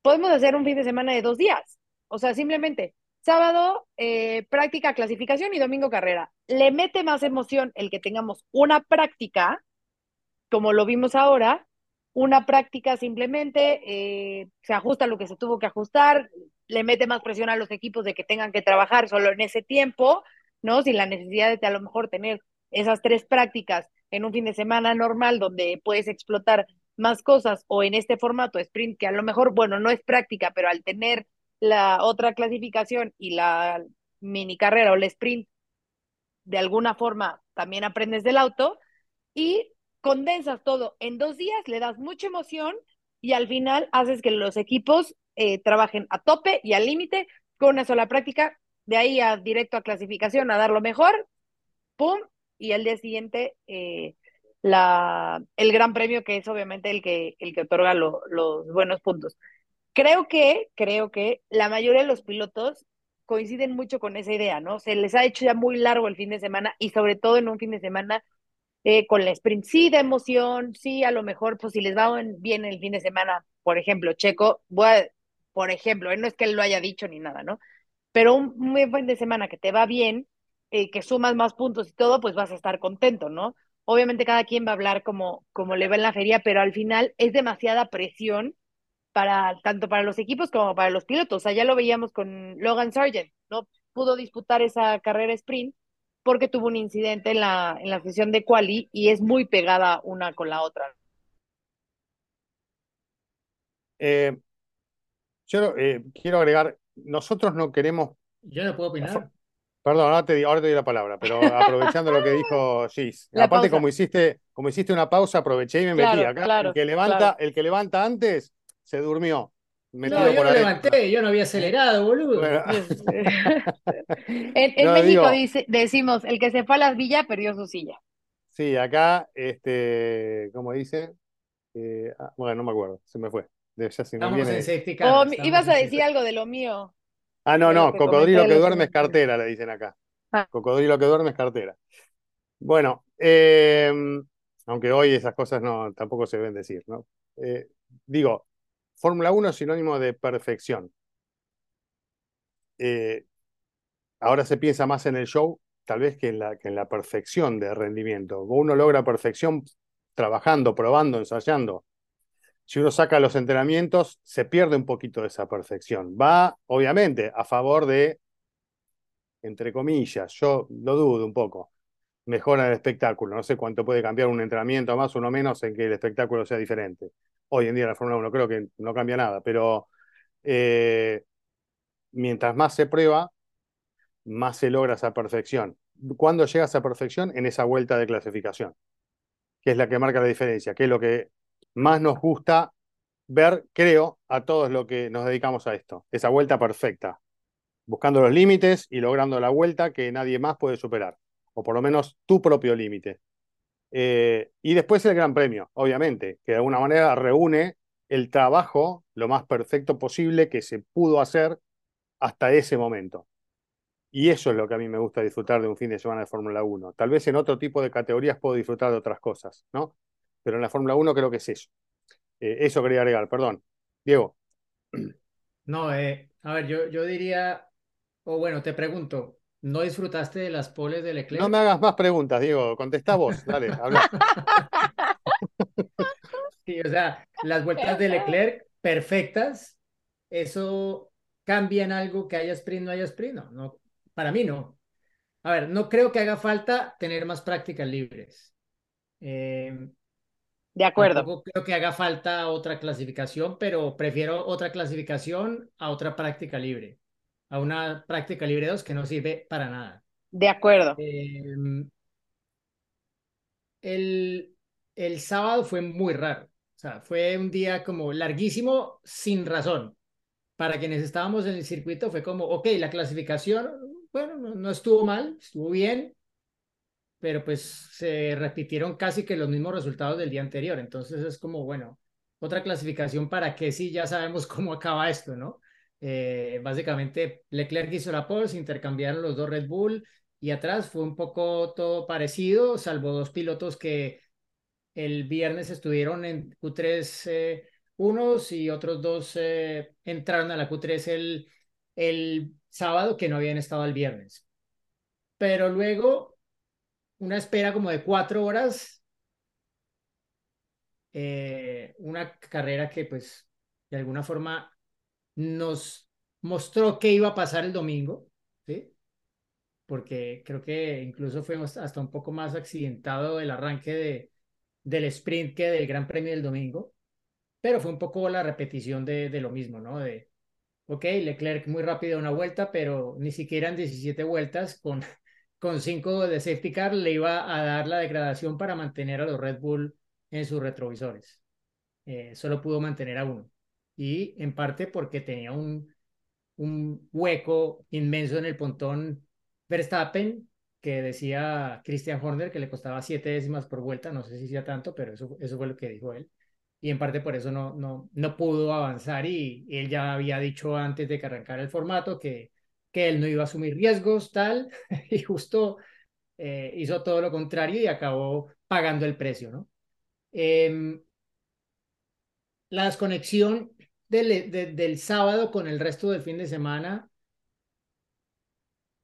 podemos hacer un fin de semana de dos días. O sea, simplemente sábado eh, práctica, clasificación y domingo carrera. Le mete más emoción el que tengamos una práctica, como lo vimos ahora, una práctica simplemente, eh, se ajusta lo que se tuvo que ajustar, le mete más presión a los equipos de que tengan que trabajar solo en ese tiempo, ¿no? Sin la necesidad de a lo mejor tener esas tres prácticas en un fin de semana normal donde puedes explotar más cosas o en este formato sprint que a lo mejor, bueno, no es práctica, pero al tener la otra clasificación y la mini carrera o el sprint, de alguna forma también aprendes del auto y condensas todo en dos días, le das mucha emoción y al final haces que los equipos eh, trabajen a tope y al límite con una sola práctica, de ahí a directo a clasificación, a dar lo mejor, ¡pum! Y al día siguiente eh, la, el gran premio que es obviamente el que, el que otorga lo, los buenos puntos. Creo que, creo que la mayoría de los pilotos coinciden mucho con esa idea, ¿no? Se les ha hecho ya muy largo el fin de semana y sobre todo en un fin de semana eh, con la sprint, sí de emoción, sí a lo mejor, pues si les va bien el fin de semana, por ejemplo, Checo, voy por ejemplo, eh, no es que él lo haya dicho ni nada, ¿no? Pero un, muy fin de semana que te va bien, eh, que sumas más puntos y todo, pues vas a estar contento, ¿no? Obviamente cada quien va a hablar como, como le va en la feria, pero al final es demasiada presión para tanto para los equipos como para los pilotos. O sea, ya lo veíamos con Logan Sargent, ¿no? Pudo disputar esa carrera sprint porque tuvo un incidente en la, en la sesión de quali y es muy pegada una con la otra. Eh, yo eh, quiero agregar, nosotros no queremos... Yo no puedo opinar. Perdón, ahora te, di- ahora te doy la palabra, pero aprovechando lo que dijo Gis. La Aparte, pausa. como hiciste, como hiciste una pausa, aproveché y me metí Claro, acá. claro, el que levanta, claro. el que levanta antes se durmió. No, yo adentro. levanté, yo no había acelerado, boludo. Bueno, en en No, México digo- dice, decimos, el que se fue a las villas perdió su silla. sí, acá, este, ¿cómo dice? Eh, ah, bueno, no me acuerdo, se me fue. De- ya se me Estamos viene- en ibas a decir algo de lo mío. Ah, no, no, que cocodrilo que duerme es cartera, le dicen acá. Ah. Cocodrilo que duerme es cartera. Bueno, eh, aunque hoy esas cosas no tampoco se deben decir, ¿no? Eh, digo, Fórmula 1 es sinónimo de perfección. Eh, ahora se piensa más en el show, tal vez que en la, que en la perfección de rendimiento. Uno logra perfección trabajando, probando, ensayando. Si uno saca los entrenamientos, se pierde un poquito de esa perfección. Va, obviamente, a favor de, entre comillas, yo lo dudo un poco, mejora el espectáculo. No sé cuánto puede cambiar un entrenamiento más o uno menos en que el espectáculo sea diferente. Hoy en día en la Fórmula 1 creo que no cambia nada, pero eh, mientras más se prueba, más se logra esa perfección. ¿Cuándo llega esa perfección? En esa vuelta de clasificación, que es la que marca la diferencia, que es lo que más nos gusta ver, creo, a todos los que nos dedicamos a esto. Esa vuelta perfecta, buscando los límites y logrando la vuelta que nadie más puede superar, o por lo menos tu propio límite. Eh, y después el Gran Premio, obviamente, que de alguna manera reúne el trabajo lo más perfecto posible que se pudo hacer hasta ese momento. Y eso es lo que a mí me gusta disfrutar de un fin de semana de Fórmula 1. Tal vez en otro tipo de categorías puedo disfrutar de otras cosas, ¿no? Pero en la Fórmula 1 creo que es eso. Eh, eso quería agregar, perdón. Diego. No, eh, a ver, yo, yo diría, o bueno, te pregunto, ¿no disfrutaste de las poles de Leclerc? No me hagas más preguntas, Diego. Contestá vos, dale, habla. Sí, o sea, las vueltas de Leclerc perfectas, ¿eso cambia en algo que haya sprint, no haya sprint? No, no, para mí no. A ver, no creo que haga falta tener más prácticas libres. Eh, De acuerdo. tampoco creo que haga falta otra clasificación, pero prefiero otra clasificación a otra práctica libre, a una práctica libre 2 que no sirve para nada. De acuerdo. Eh, el, el sábado fue muy raro. O sea, fue un día como larguísimo sin razón. Para quienes estábamos en el circuito fue como, ok, la clasificación, bueno, no, no estuvo mal, estuvo bien, pero pues se repitieron casi que los mismos resultados del día anterior. Entonces es como, bueno, otra clasificación para que sí ya sabemos cómo acaba esto, ¿no? Eh, básicamente Leclerc hizo la pole, se intercambiaron los dos Red Bull y atrás fue un poco todo parecido, salvo dos pilotos que el viernes estuvieron en Q3 eh, unos y otros dos eh, entraron a la Q3 el, el sábado que no habían estado el viernes. Pero luego una espera como de cuatro horas, eh, una carrera que pues de alguna forma nos mostró qué iba a pasar el domingo, ¿sí? Porque creo que incluso fuimos hasta un poco más accidentado el arranque de, del sprint que del Gran Premio del domingo, pero fue un poco la repetición de, de lo mismo, ¿no? De, ok, Leclerc muy rápido una vuelta, pero ni siquiera en 17 vueltas con, con 5 de safety car le iba a dar la degradación para mantener a los Red Bull en sus retrovisores. Eh, solo pudo mantener a uno. Y en parte porque tenía un, un hueco inmenso en el pontón Verstappen, que decía Christian Horner que le costaba siete décimas por vuelta, no sé si sea tanto, pero eso, eso fue lo que dijo él. Y en parte por eso no, no, no pudo avanzar y, él ya había dicho antes de que arrancara el formato que, que él no iba a asumir riesgos, tal, y justo eh, hizo todo lo contrario y acabó pagando el precio, ¿no? Eh, la desconexión del, de, del sábado con el resto del fin de semana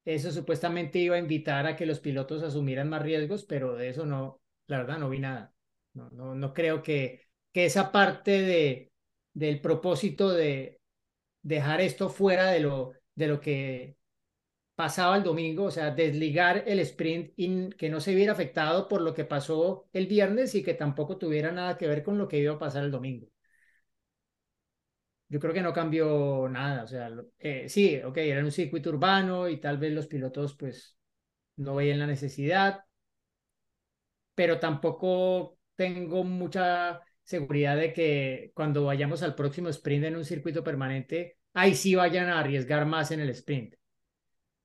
eso supuestamente iba a invitar a que los pilotos asumieran más riesgos, pero de eso no, la verdad no vi nada. No, no, no creo que, que esa parte de, del propósito de dejar esto fuera de lo, de lo que pasaba el domingo, o sea, desligar el sprint y que no se viera afectado por lo que pasó el viernes y que tampoco tuviera nada que ver con lo que iba a pasar el domingo yo creo que no cambió nada. O sea, eh, sí, ok, era un circuito urbano y tal vez los pilotos pues no veían la necesidad, pero tampoco tengo mucha seguridad de que cuando vayamos al próximo sprint en un circuito permanente, ahí sí vayan a arriesgar más en el sprint.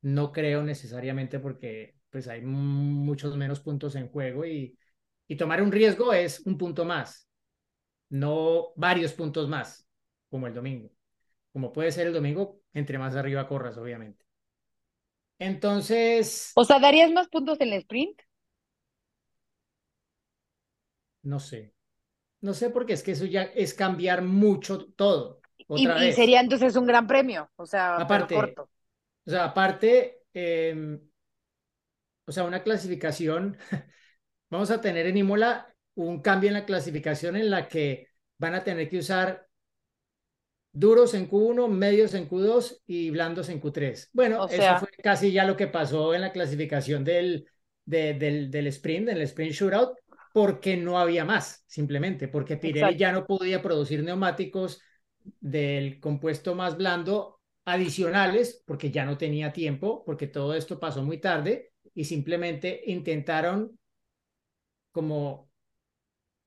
No creo necesariamente porque pues hay muchos menos puntos en juego y, y tomar un riesgo es un punto más, no varios puntos más como el domingo. Como puede ser el domingo, entre más arriba corras, obviamente. Entonces. O sea, ¿darías más puntos en el sprint? No sé. No sé porque es que eso ya es cambiar mucho todo. Otra y, vez. sería entonces un gran premio, o sea, aparte, corto. O sea, aparte, eh, o sea, una clasificación, vamos a tener en Imola un cambio en la clasificación en la que van a tener que usar duros en Q1, medios en Q2 y blandos en Q3. Bueno, O sea- eso fue casi ya lo que pasó en la clasificación del, de- del, del sprint, del sprint shootout, porque no había más, simplemente, porque Pirelli Exacto. ya no podía producir neumáticos del compuesto más blando adicionales, porque ya no tenía tiempo, porque todo esto pasó muy tarde y simplemente intentaron como,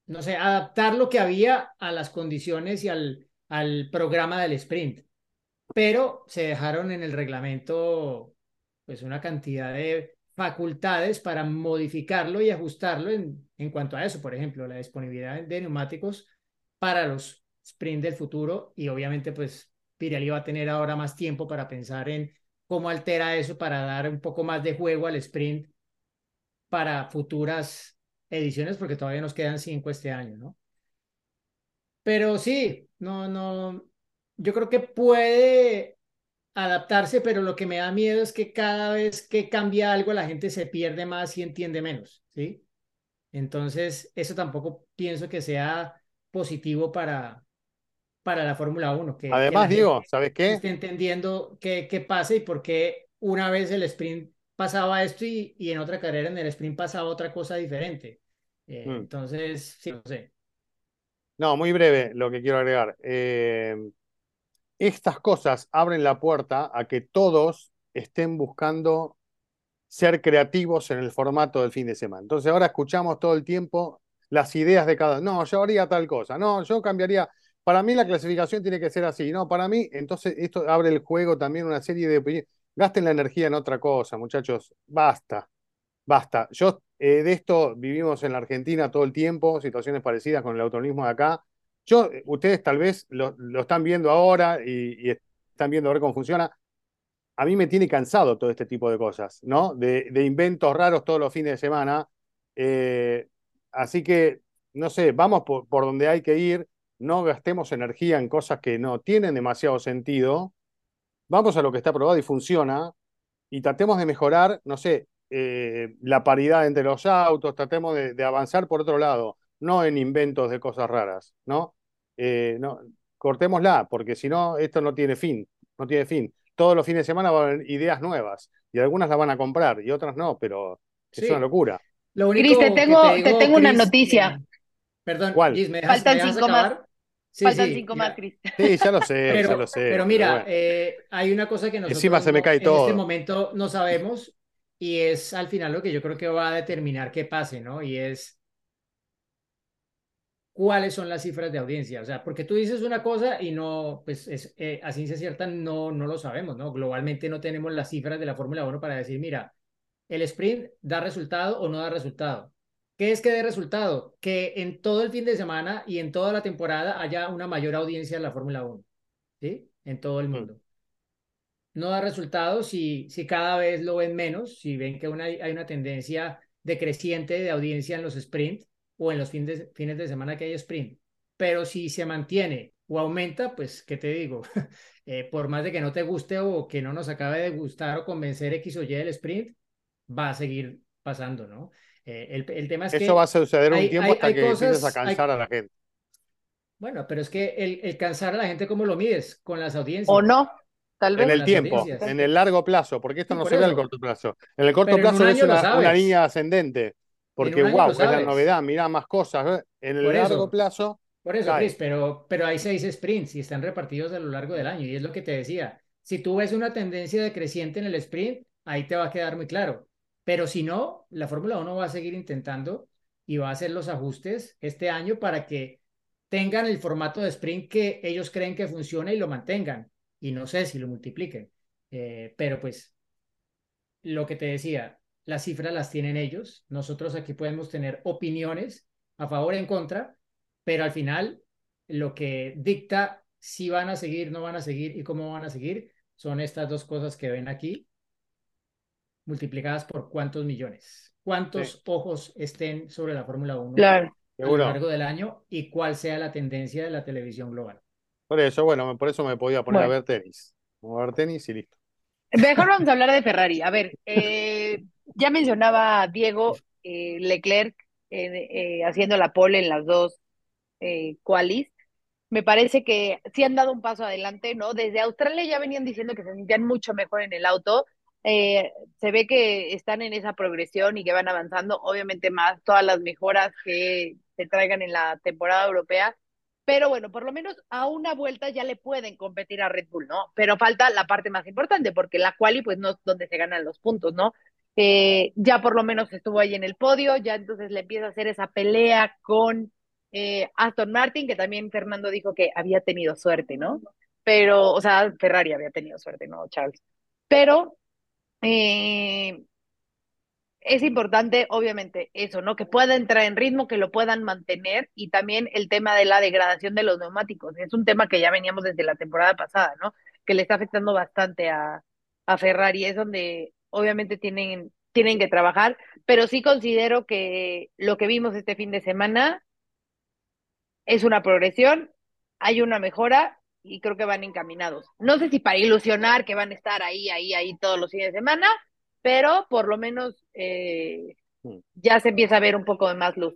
no sé, adaptar lo que había a las condiciones y al, al programa del sprint. Pero se dejaron en el reglamento pues una cantidad de facultades para modificarlo y ajustarlo en, en cuanto a eso, por ejemplo, la disponibilidad de neumáticos para los sprint del futuro y obviamente pues Pirelli va a tener ahora más tiempo para pensar en cómo altera eso para dar un poco más de juego al sprint para futuras ediciones, porque todavía nos quedan cinco este año, ¿no? Pero sí, no, no, yo creo que puede adaptarse, pero lo que me da miedo es que cada vez que cambia algo la gente se pierde más y entiende menos, ¿sí? Entonces, eso tampoco pienso que sea positivo para, para la Fórmula 1. Que, que Además, Diego, gente ¿sabes qué? esté entendiendo qué, qué pasa y por qué una vez el sprint pasaba esto y, y en otra carrera en el sprint pasaba otra cosa diferente. Eh, Mm. Entonces, sí, no sé. No, muy breve lo que quiero agregar. Eh, estas cosas abren la puerta a que todos estén buscando ser creativos en el formato del fin de semana. Entonces ahora escuchamos todo el tiempo las ideas de cada. No, yo haría tal cosa. No, yo cambiaría. Para mí la clasificación tiene que ser así. No, para mí, entonces esto abre el juego también una serie de opiniones. Gasten la energía en otra cosa, muchachos. Basta. Basta. Yo eh, de esto vivimos en la Argentina todo el tiempo, situaciones parecidas con el autonomismo de acá. Yo, eh, ustedes tal vez lo, están viendo ahora y, están viendo a ver cómo funciona. A mí me tiene cansado todo este tipo de cosas, ¿no? De, de inventos raros todos los fines de semana. Eh, así que, no sé, vamos por, por donde hay que ir, no gastemos energía en cosas que no tienen demasiado sentido. Vamos a lo que está probado y funciona y tratemos de mejorar, no sé, eh, la paridad entre los autos, tratemos de, de, avanzar por otro lado, no en inventos de cosas raras, ¿no? Eh, no cortémosla, porque si no, esto no tiene fin, no tiene fin. Todos los fines de semana van a haber ideas nuevas y algunas las van a comprar y otras no, pero sí. es una locura. Lo único Chris, te tengo, te, digo, te tengo Chris, una noticia. Eh, perdón, ¿Cuál? Chris, ¿me dejas, Faltan ¿me dejas cinco acabar? más. Sí, Faltan sí, cinco mira. más, Chris. Sí, ya lo sé, Pero, ya lo sé. pero mira, pero bueno. eh, hay una cosa que nosotros Encima se me no- cae en todo. este momento no sabemos y es al final lo que yo creo que va a determinar qué pase, ¿no? Y es cuáles son las cifras de audiencia. O sea, porque tú dices una cosa y no, pues es, eh, a ciencia cierta no, no lo sabemos, ¿no? Globalmente no tenemos las cifras de la Fórmula 1 para decir, mira, el sprint da resultado o no da resultado. ¿Qué es que dé resultado? Que en todo el fin de semana y en toda la temporada haya una mayor audiencia en la Fórmula 1, ¿sí? En todo el mundo. No da resultado si, si cada vez lo ven menos, si ven que una, hay una tendencia decreciente de audiencia en los sprint o en los fines de, fines de semana que hay sprint. Pero si se mantiene o aumenta, pues, ¿qué te digo? Eh, por más de que no te guste o que no nos acabe de gustar o convencer X o Y del sprint, va a seguir pasando, ¿no? Eh, el, el, tema es Eso que va a suceder un tiempo hay- hasta hay que cosas- empieces a cansar hay- a la gente. Bueno, pero es que el, el cansar a la gente, ¿cómo lo mides? Con las audiencias. O no, tal vez. En el tiempo, en el largo plazo, porque esto Sí, no por se ve al eso. corto plazo. En el corto Pero en un plazo es una, una línea ascendente, porque wow, es la novedad, mirá más cosas. En el Por eso. largo plazo, Por eso. Chris, pero, pero hay seis sprints y están repartidos a lo largo del año. Y es lo que te decía. Si tú ves una tendencia decreciente en el sprint, ahí te va a quedar muy claro. Pero si no, la Fórmula 1 va a seguir intentando y va a hacer los ajustes este año para que tengan el formato de sprint que ellos creen que funciona y lo mantengan. Y no sé si lo multipliquen. Eh, pero pues, lo que te decía, las cifras las tienen ellos. Nosotros aquí podemos tener opiniones a favor y en contra, pero al final lo que dicta si van a seguir, no van a seguir y cómo van a seguir son estas dos cosas que ven aquí, multiplicadas por cuántos millones, cuántos Sí. ojos estén sobre la Fórmula 1 Claro. a lo largo del año y cuál sea la tendencia de la televisión global. Por eso, bueno, por eso me podía poner Bueno. a ver tenis. Vamos a ver tenis y listo. Mejor vamos a hablar de Ferrari. A ver, eh, ya mencionaba Diego eh, Leclerc eh, haciendo la pole en las dos eh, qualis. Me parece que sí han dado un paso adelante, ¿no? Desde Australia ya venían diciendo que se sentían mucho mejor en el auto. Se ve que están en esa progresión y que van avanzando, obviamente más todas las mejoras que se traigan en la temporada europea. Pero bueno, por lo menos a una vuelta ya le pueden competir a Red Bull, ¿no? Pero falta la parte más importante, porque la quali pues no es donde se ganan los puntos, ¿no? Eh, ya por lo menos estuvo ahí en el podio, ya entonces le empieza a hacer esa pelea con eh, Aston Martin, que también Fernando dijo que había tenido suerte, ¿no? Pero, o sea, Ferrari había tenido suerte, ¿no, Charles? Pero eh, es importante, obviamente, eso, ¿no? Que pueda entrar en ritmo, que lo puedan mantener y también el tema de la degradación de los neumáticos. Es un tema que ya veníamos desde la temporada pasada, ¿no? Que le está afectando bastante a, a Ferrari. Es donde obviamente tienen, tienen que trabajar, pero sí considero que lo que vimos este fin de semana es una progresión, hay una mejora y creo que van encaminados. No sé si para ilusionar que van a estar ahí, ahí, ahí todos los fines de semana, pero por lo menos eh, ya se empieza a ver un poco de más luz.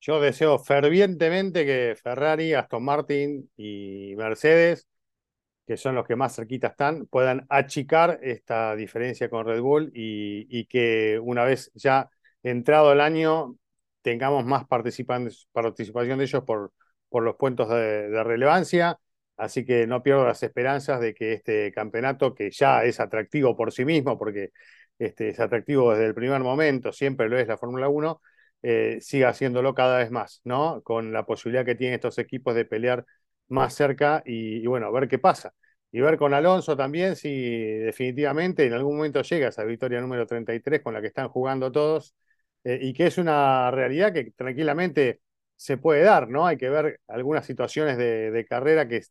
Yo deseo fervientemente que Ferrari, Aston Martin y Mercedes, que son los que más cerquita están, puedan achicar esta diferencia con Red Bull y, y que una vez ya entrado el año tengamos más participación de ellos por, por los puntos de, de relevancia. Así que no pierdo las esperanzas de que este campeonato, que ya es atractivo por sí mismo, porque este, es atractivo desde el primer momento, siempre lo es la Fórmula 1, eh, siga haciéndolo cada vez más, ¿no? Con la posibilidad que tienen estos equipos de pelear más cerca y, bueno, ver qué pasa. Y ver con Alonso también si definitivamente en algún momento llega esa victoria número 33 con la que están jugando todos eh, y que es una realidad que tranquilamente se puede dar, ¿no? Hay que ver algunas situaciones de carrera que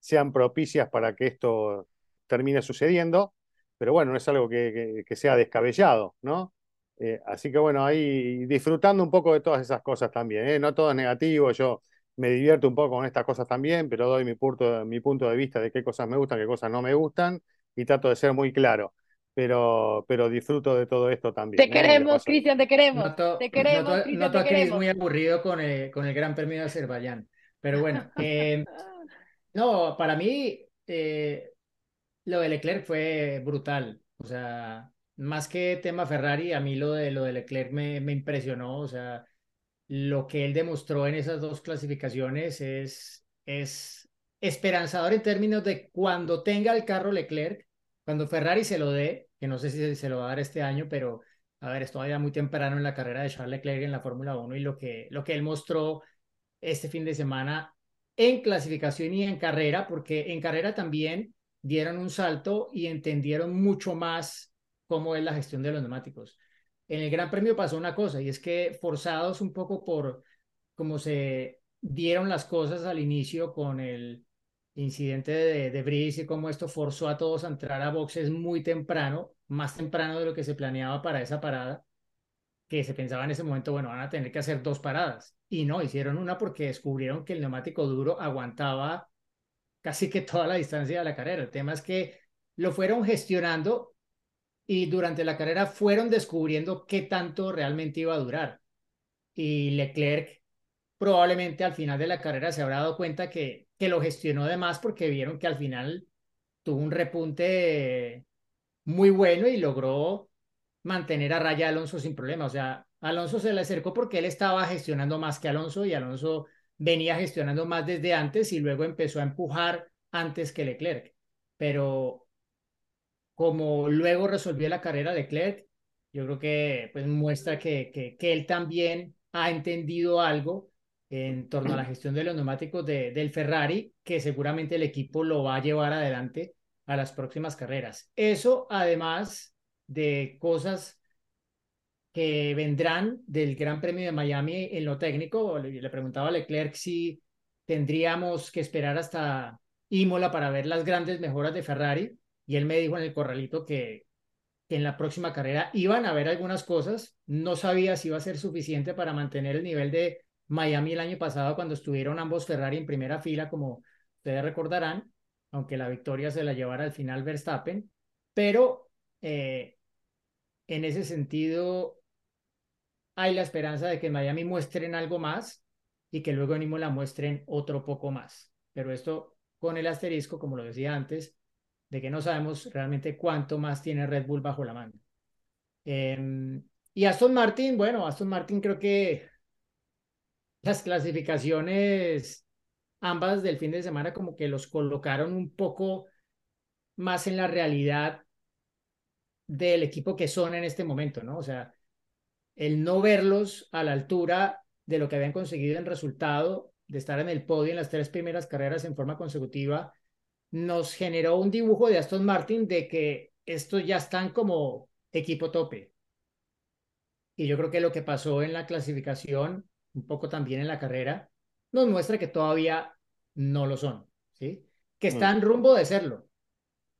sean propicias para que esto termine sucediendo, pero bueno, no es algo que, que, que sea descabellado, ¿no? Eh, así que bueno, ahí disfrutando un poco de todas esas cosas también, ¿eh? No todo es negativo, yo me divierto un poco con estas cosas también, pero doy mi punto, mi punto de vista de qué cosas me gustan, qué cosas no me gustan, y trato de ser muy claro. Pero, pero disfruto de todo esto también. Te ¿eh? queremos, Cristian, te queremos. Noto, te queremos, noto, Cristian, noto te es queremos. muy aburrido con el, con el Gran Premio de Azerbaiyán. Pero bueno, eh, no, para mí eh, lo de Leclerc fue brutal. O sea, más que tema Ferrari, a mí lo de, lo de Leclerc me, me impresionó. O sea, lo que él demostró en esas dos clasificaciones es, es esperanzador en términos de cuando tenga el carro Leclerc, cuando Ferrari se lo dé, que no sé si se lo va a dar este año, pero a ver, es todavía muy temprano en la carrera de Charles Leclerc en la Fórmula 1 y lo que, lo que él mostró este fin de semana en clasificación y en carrera, porque en carrera también dieron un salto y entendieron mucho más cómo es la gestión de los neumáticos. En el Gran Premio pasó una cosa y es que forzados un poco por cómo se dieron las cosas al inicio con el incidente de, de Brice y cómo esto forzó a todos a entrar a boxes muy temprano, más temprano de lo que se planeaba para esa parada, que se pensaba en ese momento, bueno, van a tener que hacer dos paradas. Y no, hicieron una porque descubrieron que el neumático duro aguantaba casi que toda la distancia de la carrera. El tema es que lo fueron gestionando y durante la carrera fueron descubriendo qué tanto realmente iba a durar. Y Leclerc probablemente al final de la carrera se habrá dado cuenta que, que lo gestionó de más porque vieron que al final tuvo un repunte muy bueno y logró mantener a raya a Alonso sin problema. O sea, Alonso se le acercó porque él estaba gestionando más que Alonso y Alonso venía gestionando más desde antes y luego empezó a empujar antes que Leclerc. Pero como luego resolvió la carrera Leclerc, yo creo que pues, muestra que, que, que él también ha entendido algo en torno a la gestión de los neumáticos de, del Ferrari, que seguramente el equipo lo va a llevar adelante a las próximas carreras. Eso además de cosas que vendrán del Gran Premio de Miami en lo técnico. Le, preguntaba a Leclerc si tendríamos que esperar hasta Imola para ver las grandes mejoras de Ferrari y él me dijo en el corralito que, en la próxima carrera iban a ver algunas cosas. No sabía si iba a ser suficiente para mantener el nivel de Miami el año pasado cuando estuvieron ambos Ferrari en primera fila, como ustedes recordarán, aunque la victoria se la llevara al final Verstappen, pero eh, en ese sentido hay la esperanza de que en Miami muestren algo más y que luego en Imola muestren otro poco más. Pero esto con el asterisco, como lo decía antes, de que no sabemos realmente cuánto más tiene Red Bull bajo la manga. Eh, y Aston Martin, bueno, Aston Martin creo que las clasificaciones, ambas del fin de semana, como que los colocaron un poco más en la realidad del equipo que son en este momento, ¿no? O sea, el no verlos a la altura de lo que habían conseguido en resultado, de estar en el podio en las tres primeras carreras en forma consecutiva, nos generó un dibujo de Aston Martin de que estos ya están como equipo tope. Y yo creo que lo que pasó en la clasificación, un poco también en la carrera, nos muestra que todavía no lo son, ¿sí? Que están rumbo de serlo,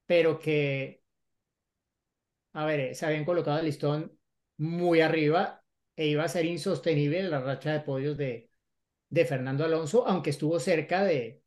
pero que, a ver, se habían colocado el listón muy arriba e iba a ser insostenible la racha de podios de, de Fernando Alonso, aunque estuvo cerca de,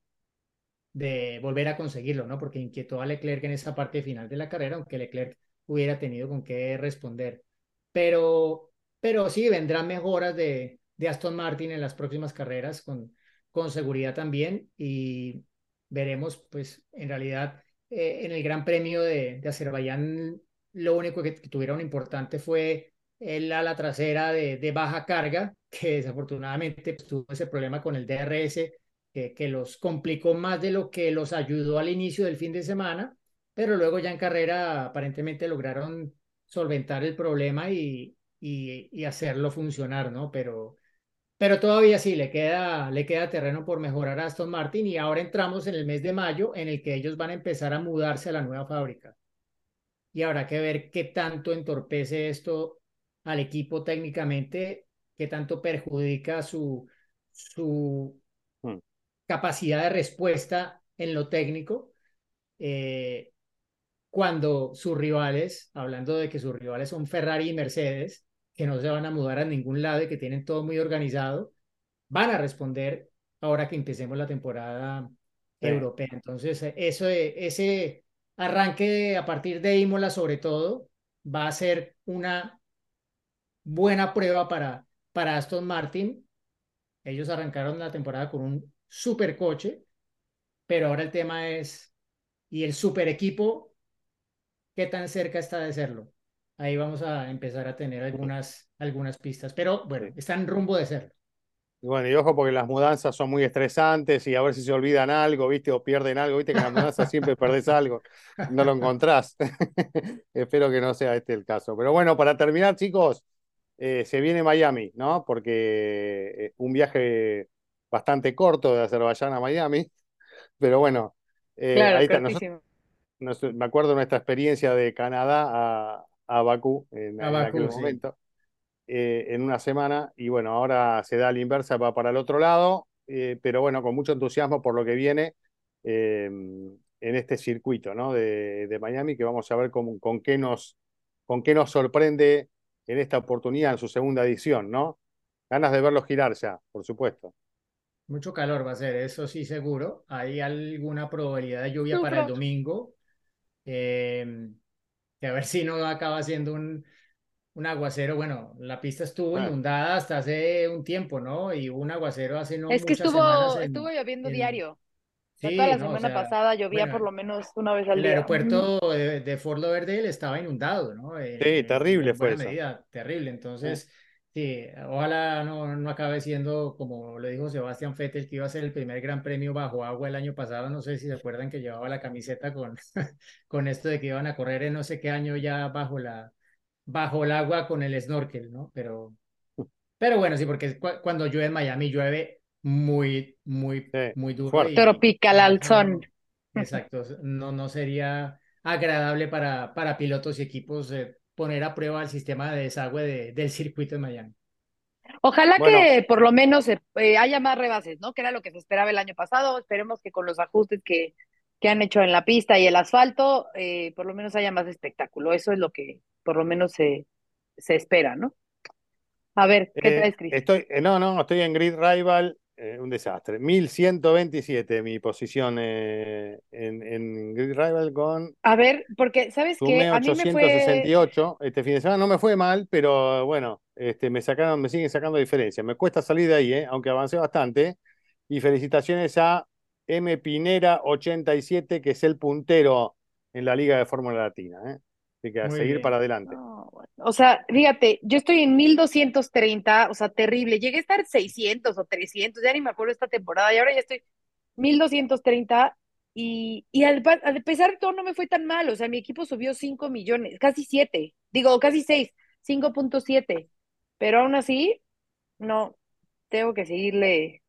de volver a conseguirlo, ¿no? Porque inquietó a Leclerc en esa parte final de la carrera, aunque Leclerc hubiera tenido con qué responder. Pero, pero sí, vendrán mejoras de, de Aston Martin en las próximas carreras con, con seguridad también y veremos, pues, en realidad, eh, en el Gran Premio de, Azerbaiyán, lo único que, que tuvieron importante fue el ala trasera de, baja carga, que desafortunadamente pues, tuvo ese problema con el DRS que, los complicó más de lo que los ayudó al inicio del fin de semana, pero luego ya en carrera aparentemente lograron solventar el problema y, y, y hacerlo funcionar, ¿no? Pero, pero todavía sí, le queda, le queda terreno por mejorar a Aston Martin y ahora entramos en el mes de mayo en el que ellos van a empezar a mudarse a la nueva fábrica. Y habrá que ver qué tanto entorpece esto al equipo técnicamente, qué tanto perjudica su, su Hmm. capacidad de respuesta en lo técnico. eh, cuando sus rivales, hablando de que sus rivales son Ferrari y Mercedes, que no se van a mudar a ningún lado y que tienen todo muy organizado, van a responder ahora que empecemos la temporada Sí. europea. Entonces, eso, ese arranque a partir de Imola, sobre todo, va a ser una buena prueba para, para Aston Martin. Ellos arrancaron la temporada con un super coche, pero ahora el tema es, ¿y el super equipo qué tan cerca está de serlo? Ahí vamos a empezar a tener algunas, algunas pistas, pero bueno, están rumbo de serlo. Y bueno, y ojo porque las mudanzas son muy estresantes y a ver si se olvidan algo, ¿viste? O pierden algo, ¿viste? Que en las mudanzas siempre perdés algo, no lo encontrás. Espero que no sea este el caso. Pero bueno, para terminar, chicos, eh, se viene Miami, ¿no? Porque eh, un viaje bastante corto de Azerbaiyán a Miami, pero bueno, eh, Claro, ahí está. Nosotros- cortísimo. nos- me acuerdo nuestra experiencia de Canadá a, a Bakú en, A en Bakú, aquel sí. momento, eh, en una semana, y bueno, ahora se da la inversa, va para el otro lado, eh, pero bueno, con mucho entusiasmo por lo que viene eh, en este circuito, ¿no? de, de Miami, que vamos a ver cómo- con qué nos, con qué nos sorprende en esta oportunidad, en su segunda edición, ¿no? Ganas de verlo girar ya, por supuesto. Mucho calor va a ser, eso sí seguro. Hay alguna probabilidad de lluvia para el domingo. eh, que a ver si no acaba siendo un, un aguacero. Bueno, la pista estuvo inundada hasta hace un tiempo, ¿no? Y un aguacero hace no Es que muchas semanas estuvo, en- estuvo lloviendo en- diario. O sea, Sí, toda la no, o semana sea, pasada llovía bueno, por lo menos una vez al El día. aeropuerto de, de Fort Lauderdale estaba inundado, ¿no? En- Sí, en- terrible en fue eso. medida, terrible. Entonces, sí, ojalá no, no acabe siendo, como lo dijo Sebastián Vettel, que iba a ser el primer gran premio bajo agua el año pasado. No sé si se acuerdan que llevaba la camiseta con, con esto de que iban a correr en no sé qué año ya bajo la, bajo el agua con el snorkel, ¿no? Pero, pero bueno, sí, porque cu- cuando llueve en Miami llueve muy, muy, Sí, muy duro. fuerte. y- Tropical al no, son. Exacto, no, no sería agradable para, para pilotos y equipos eh, poner a prueba el sistema de desagüe de- del circuito de Miami. Ojalá Bueno. que por lo menos eh, eh, haya más rebases, ¿no? Que era lo que se esperaba el año pasado. Esperemos que con los ajustes que, que han hecho en la pista y el asfalto, eh, por lo menos haya más espectáculo. Eso es lo que por lo menos se, se espera, ¿no? A ver, ¿qué Eh, traes, Cris? estoy, no, no, estoy en Grid Rival, eh, un desastre. 1127 mi posición eh, en, en Grid Rival con A ver, porque, ¿sabes qué? sumé A mí me fue... 868 este fin de semana. No me fue mal, pero bueno, este, me sacaron, me siguen sacando diferencias. Me cuesta salir de ahí, eh, aunque avancé bastante. Y felicitaciones a M Pinera 87, que es el puntero en la Liga de Fórmula Latina. Así que a Muy seguir bien. para adelante. No, bueno, O sea, fíjate, yo estoy en 1230, o sea, terrible. Llegué a estar 600 o 300, ya ni me acuerdo esta temporada, y ahora ya estoy 1230 y, y al, pa- a pesar de todo no me fue tan mal, o sea, mi equipo subió 5 millones, casi 7, digo, casi 6, 5.7, pero aún así, no, tengo que seguirle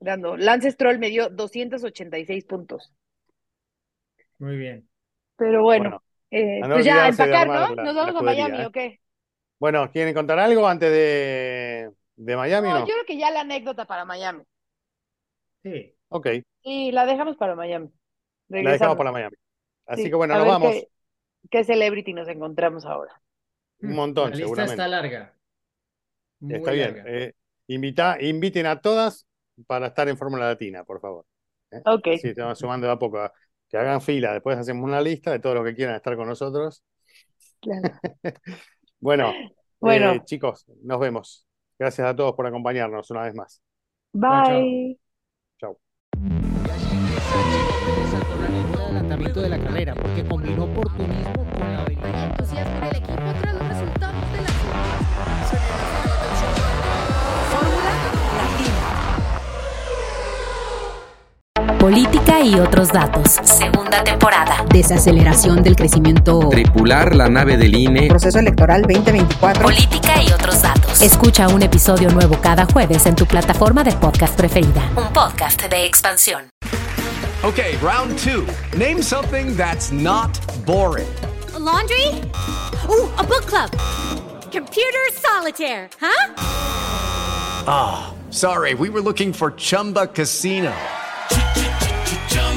dando. Lance Stroll me dio 286 puntos, Muy bien. pero bueno, Bueno, eh, a no pues ya, a empacar, ¿no? la- Nos vamos a Miami, ¿eh? ¿o qué? Bueno, ¿quieren contar algo antes de, de Miami o No, no? yo creo que ya la anécdota para Miami. Sí, Ok, Sí, la dejamos para Miami. la dejamos para Miami. Así Sí, que bueno, a nos vamos. Qué, qué celebrity nos encontramos ahora. Un montón, la lista está larga. Muy Está bien. Eh, invita, inviten a todas para estar en Fórmula Latina, por favor. ¿eh? Ok. Se van sumando de a poco. Que hagan fila. Después hacemos una lista de todos los que quieran estar con nosotros. Claro. Bueno, Bueno. eh, chicos, nos vemos. Gracias a todos por acompañarnos una vez más. Bye. Chau. el adelantamiento de la carrera porque combinó oportunismo con la habilidad. Y otros datos. Segunda temporada. Desaceleración del crecimiento. Tripular la nave del INE. Proceso electoral 2024. Política y otros datos. Escucha un episodio nuevo cada jueves en tu plataforma de podcast preferida. Un podcast de expansión. Okay, round two. Name something that's not boring. A laundry? Ooh, a book club. Computer solitaire, huh? Ah, oh, sorry, we were looking for Chumba Casino.